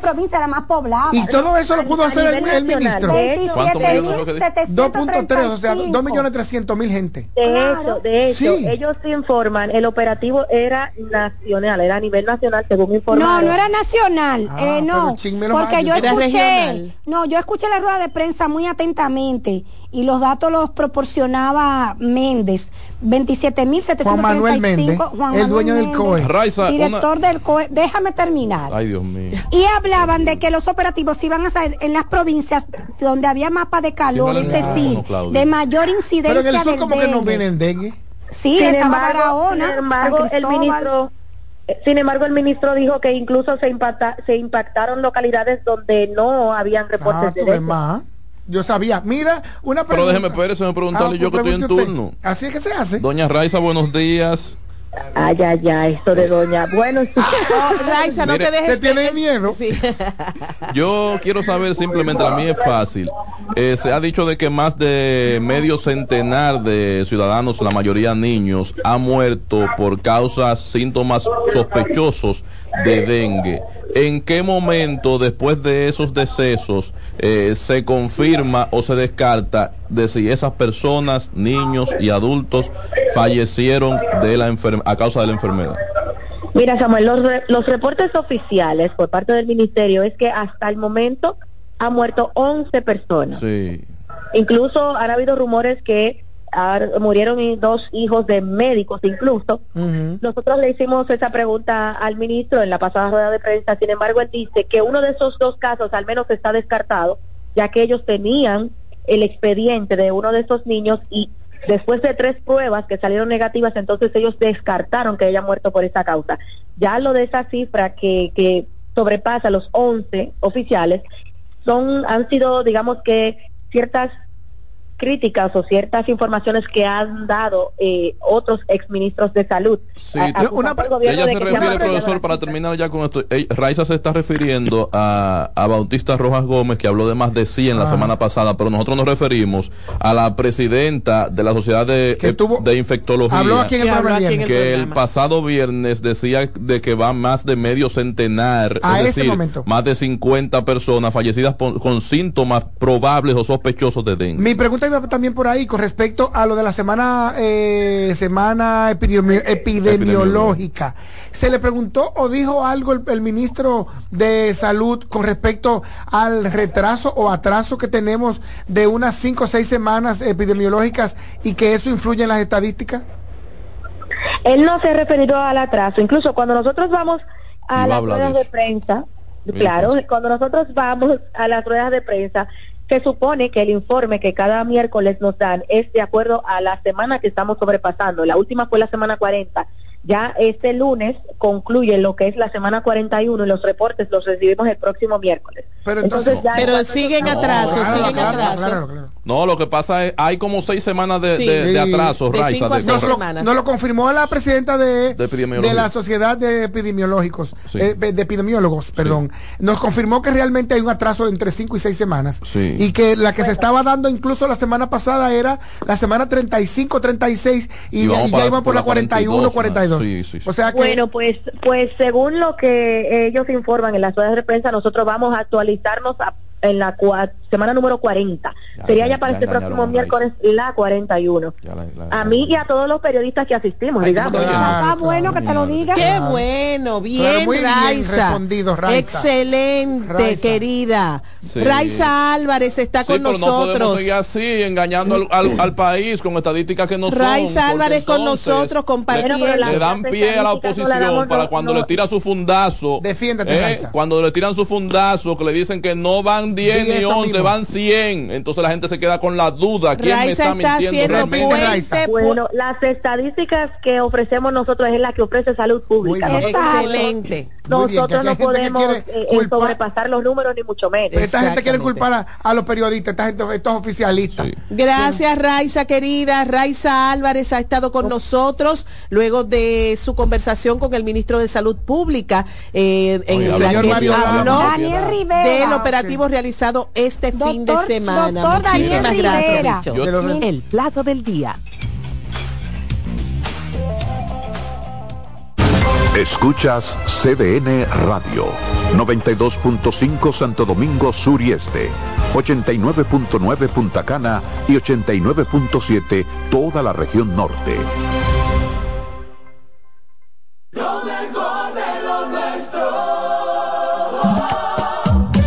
provincia la más poblada. Y todo eso lo pudo hacer el, el ministro. 2.3, o sea, 2 millones 300 mil gente. De hecho, de hecho, ellos informan, el operativo era nacional, era a nivel nacional, según informaron. No, no era nacional, ah, eh, no, porque yo escuché, no, yo escuché la rueda de prensa muy atentamente y los datos los proporcionaba Méndez, 27.735. Juan Manuel Méndez, Juan el dueño del COE. director del COE. Déjame terminar. Ay, Dios mío. Y hablaban de que los operativos iban a ser en las provincias donde había mapa de calor, es decir, de mayor incidencia. Pero en el sur como que no vienen dengue. Sí, sin estaba embargo, sin embargo, el ministro sin embargo, el ministro dijo que incluso se, impacta, se impactaron localidades donde no habían reportes ah, de dengue. Yo sabía. Mira, una pregunta. Pero déjeme, espérese, me preguntarle ah, yo que estoy en turno. Así es que se hace. Doña Raiza, buenos días. Ay, ay, ay, esto de doña. Bueno, sí. Raiza, no te dejes. ¿Te tiene miedo? Sí. Yo quiero saber simplemente, a mí es fácil. Eh, se ha dicho de que más de medio centenar de ciudadanos, la mayoría niños, han muerto por causas, síntomas sospechosos de dengue. ¿En qué momento después de esos decesos eh, se confirma o se descarta de si esas personas, niños y adultos fallecieron de la a causa de la enfermedad? Mira, Samuel, los, los reportes oficiales por parte del ministerio es que hasta el momento han muerto 11 personas. Sí. Incluso han habido rumores que murieron dos hijos de médicos incluso. Nosotros le hicimos esa pregunta al ministro en la pasada rueda de prensa, sin embargo él dice que uno de esos dos casos al menos está descartado, ya que ellos tenían el expediente de uno de esos niños y después de tres pruebas que salieron negativas, entonces ellos descartaron que haya muerto por esa causa. Ya lo de esa cifra que, que sobrepasa los 11 oficiales, son, han sido, digamos que, ciertas críticas o ciertas informaciones que han dado eh, otros exministros de salud. Sí, una, ella se refiere, profesor, para terminar ya con esto, Raiza se está refiriendo a, a, Bautista Rojas Gómez, que habló de más de 100 la ah. semana pasada, pero nosotros nos referimos a la presidenta de la Sociedad de, de Infectología, habló aquí en el que el pasado viernes decía de que va más de medio centenar, a ese momento. más de 50 personas fallecidas con síntomas probables o sospechosos de dengue. Mi pregunta también por ahí con respecto a lo de la semana eh, semana epidemiológica. ¿Se le preguntó o dijo algo el, ministro de Salud con respecto al retraso o atraso que tenemos de unas cinco o seis semanas epidemiológicas y que eso influye en las estadísticas? Él no se ha referido al atraso. Incluso cuando nosotros vamos a las ruedas de prensa, claro, cuando nosotros vamos a las ruedas de prensa, se supone que el informe que cada miércoles nos dan es de acuerdo a la semana que estamos sobrepasando. La última fue la semana 40 ya este lunes concluye lo que es la semana 41 y los reportes los recibimos el próximo miércoles. Pero entonces, pero siguen atraso, siguen atraso. no, lo que pasa es hay como seis semanas de, de, atraso, nos, lo, confirmó la presidenta de, de, la Sociedad de Epidemiológicos, eh, de epidemiólogos, perdón. Nos confirmó que realmente hay un atraso de entre cinco y seis semanas. Y que la que se estaba dando incluso la semana pasada era la semana 35, 36 y, y ya iban por, la 41, 42. O sea Bueno, pues, pues según lo que ellos informan en las ruedas de prensa, nosotros vamos a actualizarnos en la semana número 40. Sería ya, para este próximo miércoles la 41. a mí y a todos los periodistas que asistimos, digamos. Ah, bueno que te lo diga. Qué bueno, bien, Raiza. Excelente, querida. Raiza Álvarez está con nosotros. No así, engañando al, país con estadísticas que no son. Raiza Álvarez con nosotros compartiendo. Le dan pie a la oposición para cuando le tira su fundazo. Defiéndete, eh, Cuando le tiran su fundazo, que le dicen que no van 10 ni 11, van 100. Entonces la gente se queda con la duda. ¿Quién me está, mintiendo Bueno, las estadísticas que ofrecemos nosotros es la que ofrece salud pública. Excelente. Nosotros no podemos eh, eh, sobrepasar los números ni mucho menos. esta gente quiere culpar a, los periodistas, esta gente, estos oficialistas. Gracias, Raiza, querida. Raiza Álvarez ha estado con nosotros luego de su conversación con el ministro de Salud Pública eh, en el señor Mario Daniel Rivera. del operativo realizado este fin de semana. Muchísimas gracias. El plato del día. Escuchas CDN Radio. 92.5 Santo Domingo Sur y Este, 89.9 Punta Cana y 89.7 toda la región norte.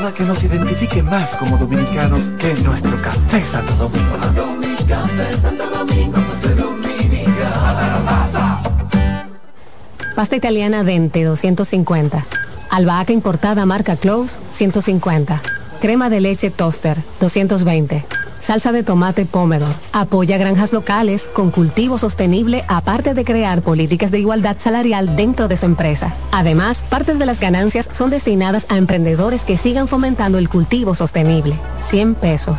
nada que nos identifique más como dominicanos que nuestro café Santo Domingo. Café Santo Domingo. Pasta italiana Dente 250. Albahaca importada marca Close 150. Crema de leche Toaster 220. Salsa de tomate Pomodoro. Apoya granjas locales con cultivo sostenible aparte de crear políticas de igualdad salarial dentro de su empresa. Además, parte de las ganancias son destinadas a emprendedores que sigan fomentando el cultivo sostenible. 100 pesos.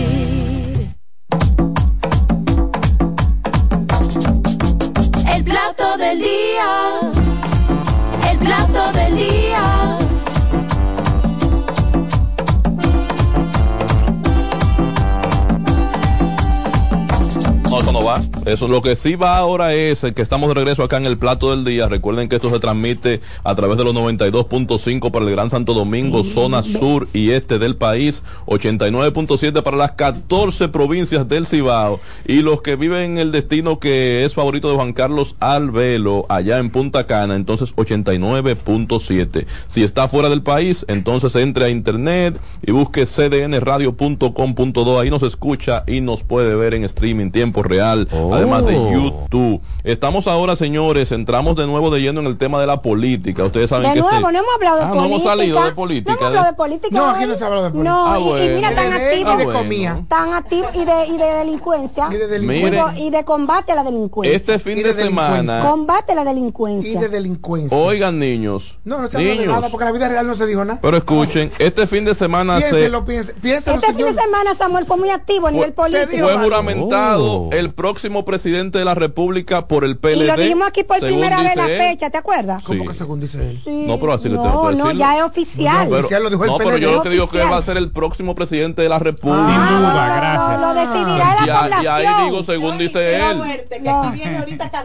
Del No, va. Eso lo que sí va ahora es que estamos de regreso acá en el plato del día. Recuerden que esto se transmite a través de los 92.5 para el Gran Santo Domingo, zona sur y este del país, 89.7 para las 14 provincias del Cibao y los que viven en el destino que es favorito de Juan Carlos Alvelo, allá en Punta Cana, entonces 89.7. Si está fuera del país, entonces entre a internet y busque cdnradio.com.do, ahí nos escucha y nos puede ver en streaming tiempo real, además de YouTube. Estamos ahora, señores, entramos de nuevo de lleno en el tema de la política. Ustedes saben De que nuevo, este- no hemos hablado de Ah, no política. hemos salido de política. No hemos hablado de política. No, aquí no se ha hablado de política. No, Ah, y- y, mira, tan activo. y de bueno. comida. Tan activo y de, y de delincuencia. Y de Y delincuencia. de- Y de combate a la delincuencia. Este fin Y de, de semana, Combate a la Y delincuencia. de delincuencia. oigan niños, No, no se habló de niños, nada porque en la vida real no se dijo nada. pero escuchen, este fin de semana se Piénselo, piénselo, piénselo, Este fin de semana Samuel fue muy activo a nivel se dijo, político. fue juramentado Oh. el próximo presidente de la República por el Y PLD. lo dijimos aquí por primera vez la él. fecha, ¿te acuerdas? ¿Cómo Sí. que según dice él? Sí. No, pero así que no, tengo que no, decirlo. ya es oficial. No, oficial lo dijo el no, pero PLD. yo lo que digo que Oficial. va a ser el próximo presidente de la República. Ah, Sin duda, gracias. Lo, lo decidirá y, la población. y ahí digo, según dice él.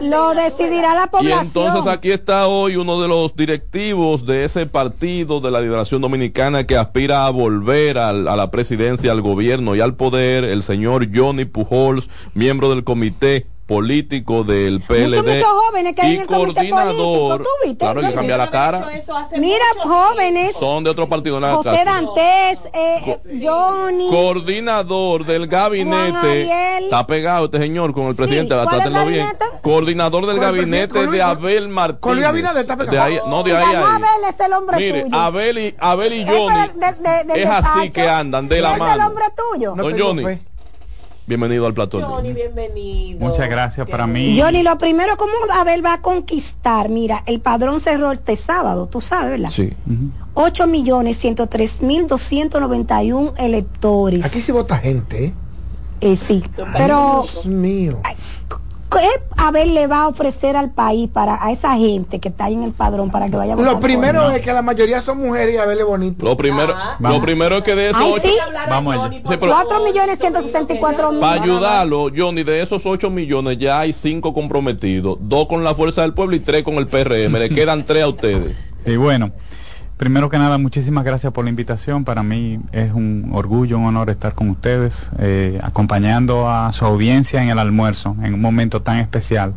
Lo decidirá la Y población. entonces aquí está hoy uno de los directivos de ese partido de la Liberación Dominicana que aspira a volver al- a la presidencia, al gobierno y al poder, el señor Johnny Pujols, miembro del comité político del PLD muchos jóvenes que hay y en el coordinador político, claro hay que Yo cambiar la cara Mira, jóvenes, son de otro partido nada José. Dantes, eh, eh, Johnny. coordinador del gabinete está pegado este señor con el presidente ¿cuál es el trátenlo bien coordinador del gabinete de Abel Martínez. Con Abinader está de ahí, No, de ahí, ahí. Abel es el hombre Mire, tuyo. Abel y, Abel y Johnny es así que andan de la mano. Es el hombre tuyo. Don Johnny. Bienvenido al platón. Johnny, bienvenido. Muchas gracias para mí. Johnny, lo primero, ¿cómo Abel va a conquistar? Mira, el padrón cerró este sábado, tú sabes, ¿verdad? Sí. 8 millones 103 mil 291 electores. Aquí se vota gente, ¿eh? Eh, sí, pero Dios mío. ¿Qué Abel le va a ofrecer al país para a esa gente que está ahí en el padrón para que vaya a votar Lo primero por es que la mayoría son mujeres y a verle bonito. Lo primero, lo primero es que de esos Ay, ocho, sí. Vamos allá. Sí, pero- 4 millones 164 mil. para ayudarlo, Johnny, de esos 8 millones ya hay 5 comprometidos, dos con la fuerza del pueblo y tres con el PRM. Le quedan tres a ustedes. Y bueno, primero que nada, muchísimas gracias por la invitación. Para mí es un orgullo, un honor estar con ustedes, eh, acompañando a su audiencia en el almuerzo, en un momento tan especial.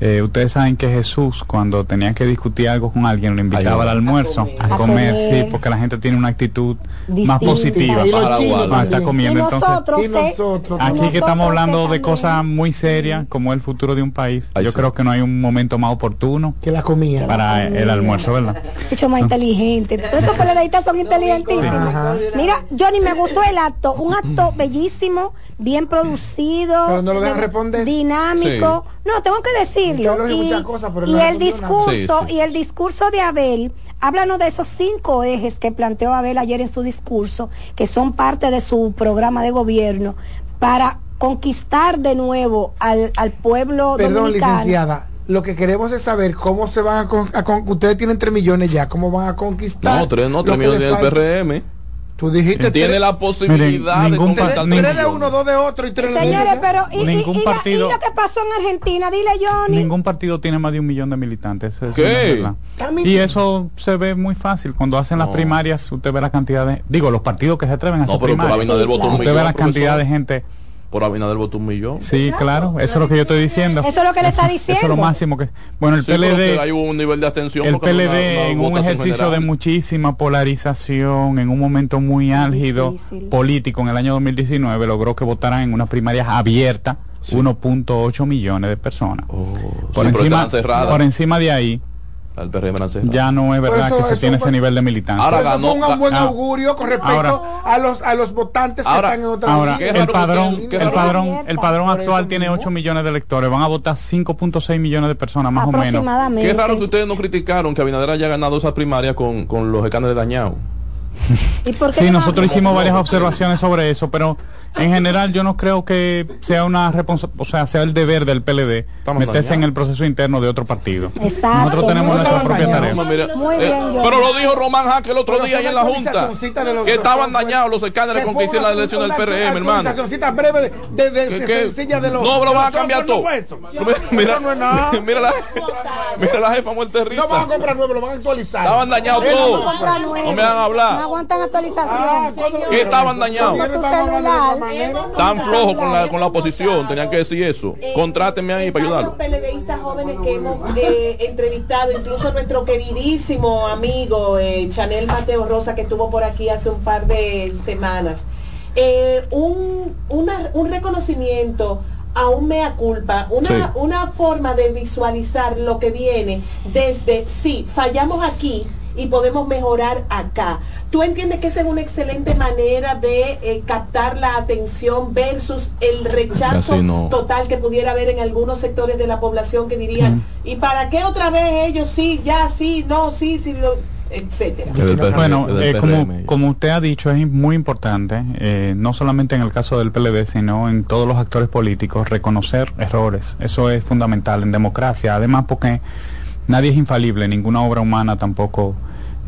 Eh, ustedes saben que Jesús, cuando tenía que discutir algo con alguien, lo invitaba al almuerzo, a A comer, comer. sí, porque la gente tiene una actitud Distinta. más positiva Y cuando está comiendo. y Entonces, nosotros, y sé- nosotros. y Aquí que estamos hablando de cosas muy serias, como el futuro de un país, Ay, yo sí. creo que no hay un momento más oportuno Que la comía. para el almuerzo, ¿verdad? Mucho más inteligente. Todos esos peleaditas son inteligentísimos. Mira, Johnny, me gustó el acto. Un acto bellísimo, bien producido. Pero no lo dejan responder. Dinámico. No, tengo que decirlo. Y muchas cosas, pero y no el discurso, Sí, sí. y el discurso de Abel, háblanos de esos cinco ejes que planteó Abel ayer en su discurso, que son parte de su programa de gobierno, para conquistar de nuevo al, al pueblo Perdón, dominicano. licenciada. Lo que queremos es saber cómo se van a, con- a con- Ustedes tienen 3 millones ya. ¿Cómo van a conquistar? No, tres no, lo tres que millones le del? PRM. Tú dijiste Tiene tres- la posibilidad Miren, de par- tres tres de uno, dos de otro y tres de Señores, otro. pero ¿y, y- Ningún y partido- y lo que pasó en Argentina? Dile, Johnny. Ningún partido tiene más de un millón de militantes. eso ¿Qué? no es Y eso se ve muy fácil. Cuando hacen las No. primarias, usted ve la cantidad de... Digo, los partidos que se atreven a No, hacer pero por primarias. Usted ve la cantidad de gente... Por Abinader votó un millón. Sí, claro, eso es lo que yo estoy diciendo. Eso es lo que le está Eso es lo diciendo. máximo que... Bueno, el Sí, que ahí PLD... hubo un nivel de atención. El PLD una en un ejercicio general. de muchísima polarización, en un momento muy álgido difícil. político en el año 2019, logró que votaran en unas primarias abiertas 1.8 millones de personas. Oh, por, sí, encima, por encima de ahí, Al PRM ya no es verdad eso- que se eso tiene ese nivel de militancia. Ahora ganó- un buen ah, augurio con respecto ahora- a los a los votantes que Ahora- están en otra Ahora, el padrón, usted- qué el padrón, el padrón actual tiene mismo. 8 millones de electores. Van a votar 5.6 millones de personas más o menos. Aproximadamente. Qué raro que ustedes no criticaron que Abinader haya ganado esa primaria con, con los escáneres dañados. ¿Y por qué Sí, no nosotros hicimos varias observaciones sobre eso, pero en general yo no creo que sea una responsa- o sea, sea el deber del PLD Estamos meterse dañados. en el proceso interno de otro partido. Exacto. Nosotros tenemos nuestra propia tarea. No, Muy eh, bien, Johnny. pero lo dijo Román Jaque el otro Pero día ahí en la Junta. Que estaban dañados los escáneres que con que hicieron la elección del PRM, hermano. breve de, de, de- ¿Qué- de- qué? sencilla de los No, pero van a cambiar todo. no. Mira, Eso no es nada. mira la, mira la jefa muerte risa. No van a comprar nuevo, lo van a actualizar. Estaban dañados no todos. a. No me hagan No hablar. aguantan actualización. Ah, ¿cuándo lo ¿Qué vieron estaban dañados? Tan flojos con la, con la oposición. Tenían que decir eso. Contráteme ahí para ayudarlo. Los PLDistas jóvenes que hemos eh, entrevistado, incluso nuestro queridísimo amigo eh, Chanel Mateo Rosa que estuvo por aquí hace un par de semanas. Eh, un, una- un reconocimiento a un mea culpa, una, Sí. una forma de visualizar lo que viene desde, sí, fallamos aquí y podemos mejorar acá. ¿Tú entiendes que esa es una excelente manera de eh, captar la atención versus el rechazo no. total que pudiera haber en algunos sectores de la población que dirían, ¿y para qué otra vez ellos sí, ya sí, no, sí, sí, lo- etcétera? PRM, Bueno, eh, como, como usted ha dicho, es muy importante, eh, no solamente en el caso del PLD, sino en todos los actores políticos, reconocer errores. Eso es fundamental en democracia. Además, porque nadie es infalible, ninguna obra humana tampoco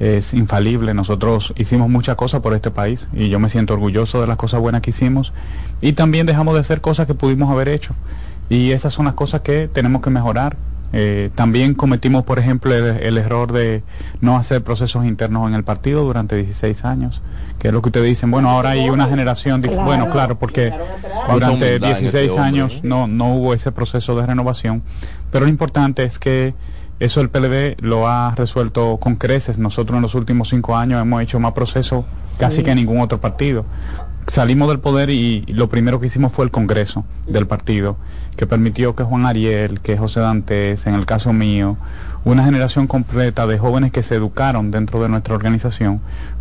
es infalible. Nosotros hicimos muchas cosas por este país y yo me siento orgulloso de las cosas buenas que hicimos y también dejamos de hacer cosas que pudimos haber hecho. Y esas son las cosas que tenemos que mejorar. Eh, también cometimos, por ejemplo, el, el error de no hacer procesos internos en el partido durante 16 años, que es lo que ustedes dicen, bueno, ahora hay una generación, dif- Claro. bueno, claro, porque durante humildad en este 16 hombre, años ¿eh? no, no hubo ese proceso de renovación, pero lo importante es que eso el PLD lo ha resuelto con creces. Nosotros en los últimos cinco años hemos hecho más procesos casi que ningún otro partido. salimos del poder y lo primero que hicimos fue el Congreso del partido, que permitió que Juan Ariel, que José Dantes, en el caso mío, una generación completa de jóvenes que se educaron dentro de nuestra organización,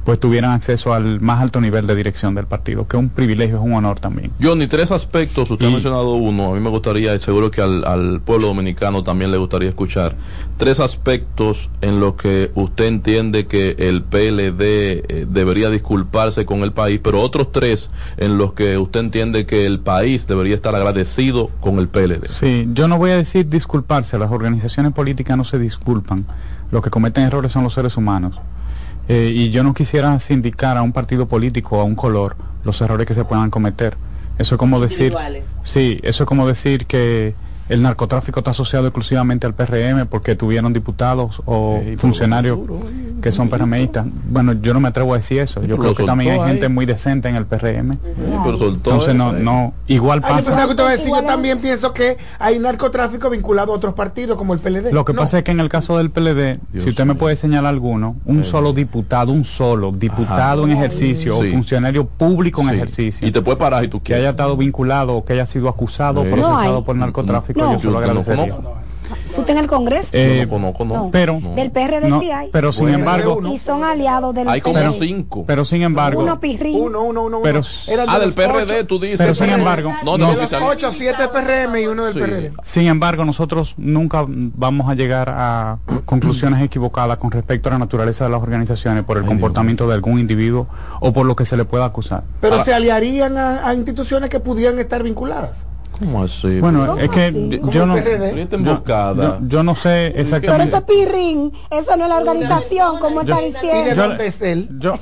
pues tuvieran acceso al más alto nivel de dirección del partido, que es un privilegio, es un honor también. Johnny, tres aspectos, usted ha mencionado uno, a mí me gustaría, y seguro que al, al pueblo dominicano también le gustaría escuchar, tres aspectos en los que usted entiende que el PLD eh, debería disculparse con el país, pero otros tres en los que usted entiende que el país debería estar agradecido con el PLD. Sí, yo no voy a decir disculparse, las organizaciones políticas no se disculpan, los que cometen errores son los seres humanos. Eh, y yo no quisiera sindicar a un partido político a un color los errores que se puedan cometer. Eso es como decir, sí, eso es como decir que el narcotráfico está asociado exclusivamente al PRM porque tuvieron diputados o funcionarios que son PRMistas. Bueno, yo no me atrevo a decir eso. Yo creo que también hay gente muy decente en el PRM. Entonces no, no, igual yo pasa. pensaba que usted iba a decir, yo también pienso que hay narcotráfico vinculado a otros partidos como el PLD. Lo que No. pasa es que en el caso del PLD, si usted me puede señalar alguno, un solo diputado, un solo diputado en ejercicio Sí. o funcionario público en Sí. ejercicio. Y te puede parar si tú que haya estado vinculado o que haya sido acusado o procesado por narcotráfico, No. yo Yo no. ¿Tú estás en el Congreso? Eh, conozco, no. Pero, Del PRD no, sí hay. pero sin embargo, uno. Y son aliados del Hay como PRD. cinco. pero sin embargo, Uno pirrín. Uno, uno, uno, uno. Pero- de Ah, del PRD, ocho- tú dices. Pero sin embargo, no, no. no, de los oficial- ocho, siete PRM y uno del Sí. PRD. sin embargo, nosotros nunca vamos a llegar a conclusiones equivocadas con respecto a la naturaleza de las organizaciones por el comportamiento de algún individuo o por lo que se le pueda acusar. Pero Ahora- se aliarían a, a instituciones que pudieran estar vinculadas. ¿Cómo así? Bueno, ¿Cómo es que así? yo no, yo, yo- yo no sé Pero exactamente. eso es pirrín. Eso no es la organización, como está ¿Y de diciendo. Yo-?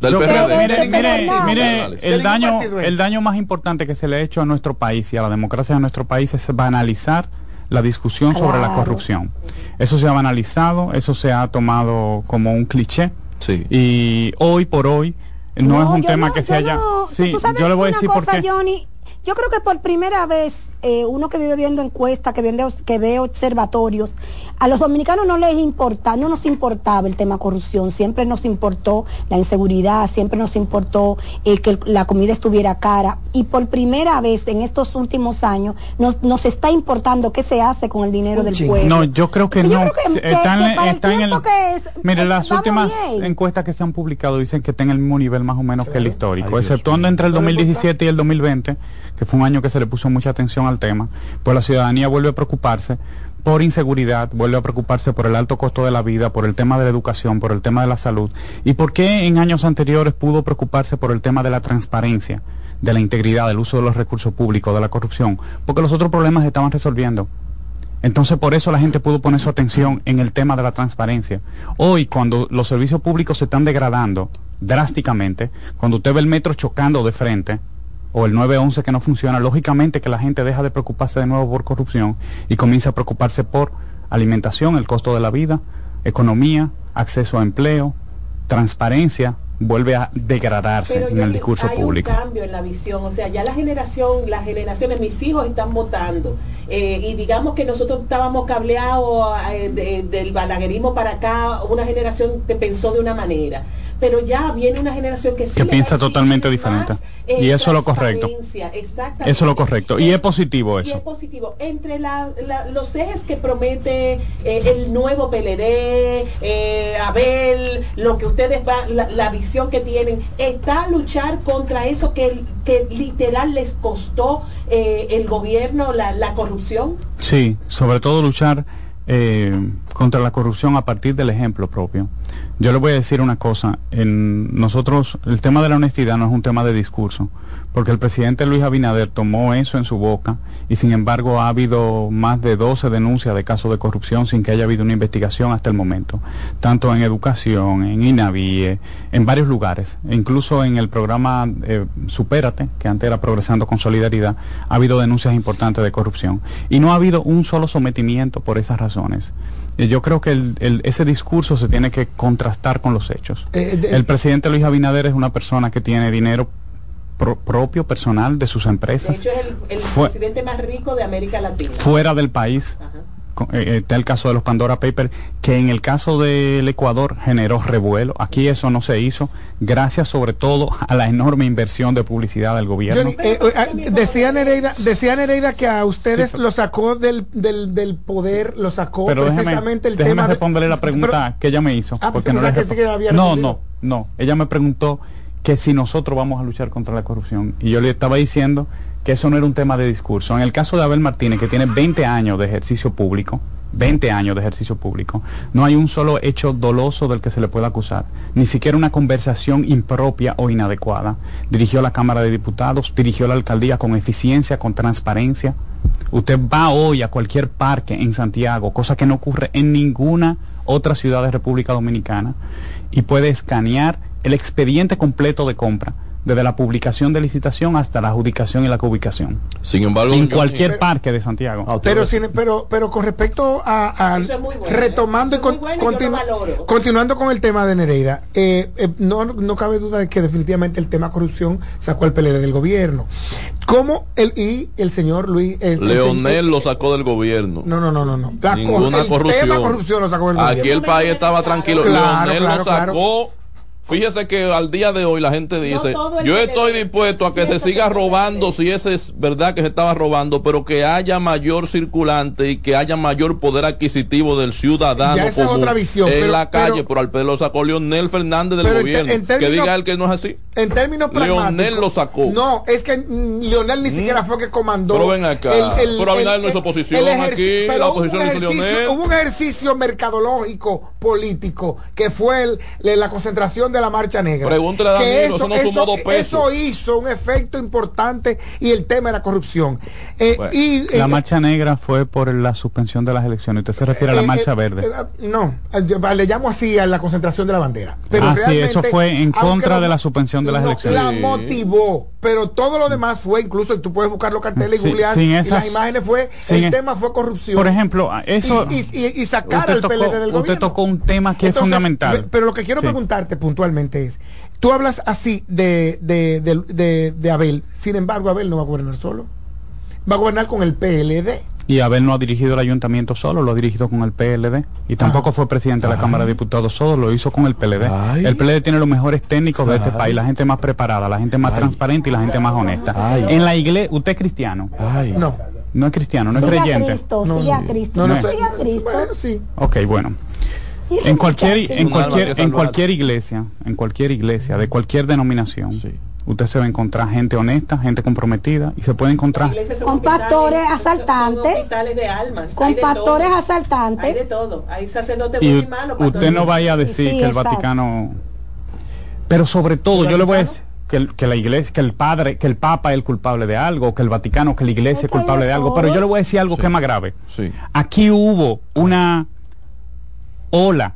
Yo, yo creo- mire, mire, mire, el daño, el daño más importante que se le ha hecho a nuestro país y a la democracia de nuestro país es banalizar la discusión sobre la corrupción. Eso se ha banalizado, eso se ha tomado como un cliché Sí. y hoy por hoy no, es un tema no, que se haya. no. Sí, yo le voy a decir por qué. Johnny, yo creo que por primera vez eh, uno que vive viendo encuestas, que, viene- que ve observatorios, a los dominicanos no les importa, no nos importaba el tema corrupción, siempre nos importó la inseguridad, siempre nos importó eh, que la comida estuviera cara y por primera vez en estos últimos años nos, nos está importando qué se hace con el dinero del pueblo. No, yo creo que Yo no. creo que- Se- que- está en, que para el está en el. tiempo que es, mire, eh, las últimas bien. encuestas que se han publicado dicen que está en el mismo nivel más o menos que el histórico, exceptuando entre el 2017 y el 2020, que fue un año que se le puso mucha atención al tema, pues la ciudadanía vuelve a preocuparse por inseguridad, vuelve a preocuparse por el alto costo de la vida, por el tema de la educación, por el tema de la salud. ¿Y por qué en años anteriores pudo preocuparse por el tema de la transparencia, de la integridad, del uso de los recursos públicos, de la corrupción? Porque los otros problemas se estaban resolviendo. Entonces por eso la gente pudo poner su atención en el tema de la transparencia. Hoy cuando los servicios públicos se están degradando drásticamente, cuando usted ve el metro chocando de frente o el 911 que no funciona, lógicamente que la gente deja de preocuparse de nuevo por corrupción y comienza a preocuparse por alimentación, el costo de la vida, economía, acceso a empleo, transparencia, vuelve a degradarse Pero en el discurso hay público. un cambio en la visión, o sea, ya la generación, las generaciones, mis hijos están votando eh, y digamos que nosotros estábamos cableados eh, de- del balaguerismo para acá, una generación que pensó de una manera, pero ya viene una generación que sí Que piensa totalmente más, diferente. eh, Y eso es lo correcto. exactamente. Eso es lo correcto. Y es positivo Y eso. es positivo. Entre la- la- los ejes que promete eh, el nuevo PLD, eh, Abel, lo que ustedes van, la, la visión que tienen, está luchar contra eso que, que literal les costó eh, el gobierno, la, la corrupción. Sí, sobre todo luchar eh, contra la corrupción a partir del ejemplo propio. Yo le voy a decir una cosa, en nosotros el tema de la honestidad no es un tema de discurso, porque el presidente Luis Abinader tomó eso en su boca y sin embargo ha habido más de 12 denuncias de casos de corrupción sin que haya habido una investigación hasta el momento, tanto en educación, en INAVIE, en varios lugares, e incluso en el programa eh, Supérate, que antes era Progresando con Solidaridad, ha habido denuncias importantes de corrupción. Y no ha habido un solo sometimiento por esas razones. Yo creo que el- el- ese discurso se tiene que contrastar con los hechos. Eh, de- el presidente Luis Abinader es una persona que tiene dinero pro- propio, personal, de sus De empresas, hecho, es el, el Fue- presidente más rico de América Latina. fuera del país. Ajá. Eh, eh, está el caso de los Pandora Papers, que en el caso del Ecuador generó revuelo. Aquí eso no se hizo, gracias sobre todo a la enorme inversión de publicidad del gobierno. Johnny, eh, eh, ah, decía Nereida, decía Nereida que a ustedes Sí, lo sacó del, del, del poder, lo sacó Pero déjeme, precisamente el déjeme tema de- responderle la pregunta Pero- que ella me hizo. Ah, porque no, pensaba le que sí respo- que había no, no, no. Ella me preguntó que si nosotros vamos a luchar contra la corrupción. Y yo le estaba diciendo que eso no era un tema de discurso. En el caso de Abel Martínez, que tiene 20 años de ejercicio público, 20 años de ejercicio público, no hay un solo hecho doloso del que se le pueda acusar, ni siquiera una conversación impropia o inadecuada. Dirigió la Cámara de Diputados, dirigió la alcaldía con eficiencia, con transparencia. Usted va hoy a cualquier parque en Santiago, cosa que no ocurre en ninguna otra ciudad de República Dominicana, y puede escanear el expediente completo de compra, desde la publicación de licitación hasta la adjudicación y la ubicación. Sin embargo, En cualquier Pero- parque de Santiago. Ah, Pero, sin- pero, pero con respecto a, es bueno, retomando ¿eh? y con- bueno continu- continuando con el tema de Nereida, eh, eh, no, no cabe duda de que definitivamente el tema corrupción sacó al PLD del gobierno. ¿Cómo el y el señor Luis el- el Leonel lo sacó del gobierno. No, no, no, no, no. La Ninguna cor- el corrupción. tema corrupción lo sacó del Aquí gobierno. el país estaba tranquilo. Claro, Leonel claro, lo claro. Fíjese que al día de hoy la gente dice, el yo estoy dispuesto a que se siga 100% robando si ese es verdad que se estaba robando, pero que haya mayor circulante y que haya mayor poder adquisitivo del ciudadano Ya esa es otra visión, en pero- la calle, pero- pero, al pelo lo sacó Leonel Fernández del en gobierno. que diga él que no es así. En términos. Leonel lo sacó. No, es que mm, Leonel ni siquiera fue que comandó. Pero ven acá. Pero Abinader no hizo oposición aquí, la hubo un oposición ejercicio- Leonel. Hubo un ejercicio mercadológico político que fue el- la concentración de la marcha negra. Pregúntele a Que Danilo, eso no sumó dos pesos. eso hizo un efecto importante y el tema era corrupción. Eh, Bueno, y, La eh, marcha negra fue por la suspensión de las elecciones. Usted se refiere a la eh, marcha eh, verde. eh, no, yo- le llamo así a la concentración de la bandera. Pero Ah, sí, eso fue en contra lo- de la suspensión de las no, elecciones. La Sí. motivó, pero todo lo demás fue, incluso tú puedes buscar los carteles y googlear, y las imágenes fue, el e- tema fue corrupción. Por ejemplo, eso. y, y- y- y sacar usted al tocó- PLD del usted gobierno. tocó un tema que es fundamental. pe- Pero lo que quiero Sí. preguntarte puntualmente es, tú hablas así de, de, de- de Abel, sin embargo Abel no va a gobernar solo, va a gobernar con el PLD. Y Abel no ha dirigido el ayuntamiento solo, lo ha dirigido con el PLD. Y tampoco fue presidente de la Cámara de Diputados solo, lo hizo con el PLD. Ay. El PLD tiene los mejores técnicos de este país, la gente más preparada, la gente más transparente y la gente más honesta. En la iglesia, usted es cristiano. Ay. No, No es cristiano, no es Sigue a creyente. Cristo, No, sigue a no, Cristo. no, no, sigue a Cristo. bueno, sí. Ok, bueno. En cualquier, en cualquier, en cualquier iglesia, en cualquier iglesia, de cualquier denominación, Sí. Usted se va a encontrar gente honesta, gente comprometida y se puede encontrar. Con pastores asaltantes. hospitales de almas. Con pastores todo. asaltantes. Hay de todo. Hay sacerdotes Y malos. usted no vaya a decir Sí, que el. Vaticano pero sobre todo ¿El yo le voy a decir que, el- que la iglesia que el padre que el papa es el culpable de algo que el Vaticano que la iglesia es culpable de algo pero yo le voy a decir algo Sí. que es más grave Sí. aquí hubo una ola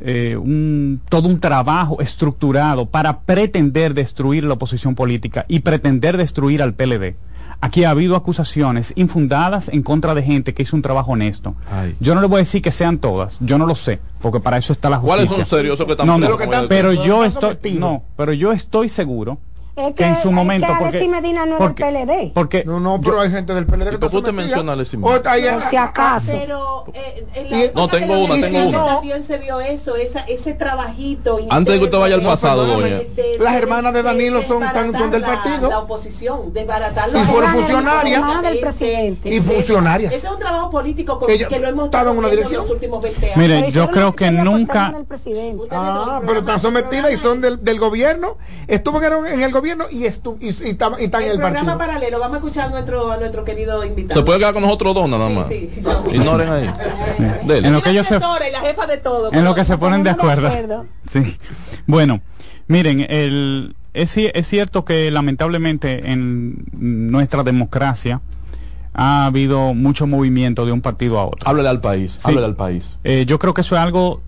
eh, un, todo un trabajo estructurado para pretender destruir la oposición política y pretender destruir al PLD. Aquí ha habido acusaciones infundadas en contra de gente que hizo un trabajo honesto. Ay. Yo no le voy a decir que sean todas, yo no lo sé, porque para eso está la justicia. ¿Cuáles son seriosos que están No, no, presos que con están el- pero yo estoy no, pero yo estoy seguro Es que en su momento que porque Alexis Medina no es porque, del PLD. porque No, no, pero hay gente del PLD que ¿Y está sometida. menciona a si acaso. Pero eh, en No, de tengo la una, tengo una. También se vio eso, esa, ese trabajito. Antes de que usted vaya al pasado, doña. de- Las hermanas de Danilo son tan- son del partido. La, la oposición, desbaratar Sí, los- fueron funcionarias. Hermanas del presidente. Y funcionarias. Ese es un trabajo político con- Ella- que lo hemos estaba en una dirección. los últimos 20 años. Mire, yo creo que nunca- Ah, pero están sometidas y son del, del gobierno. Estuvieron en el gobierno y, estu y, y, y en el programa partido. paralelo, vamos a escuchar a nuestro, a nuestro querido invitado. ¿Se puede quedar con nosotros dos nada más? Sí, sí, no. Ignoren ahí. Dele. En lo que ellos se- La directora y la jefa de todo. en lo que se ponen de acuerdo. acuerdo. Sí. Bueno, miren, el, es, ci- es cierto que lamentablemente en nuestra democracia ha habido mucho movimiento de un partido a otro. Háblele al país, Sí. háblele al país. Eh, yo creo que eso es algo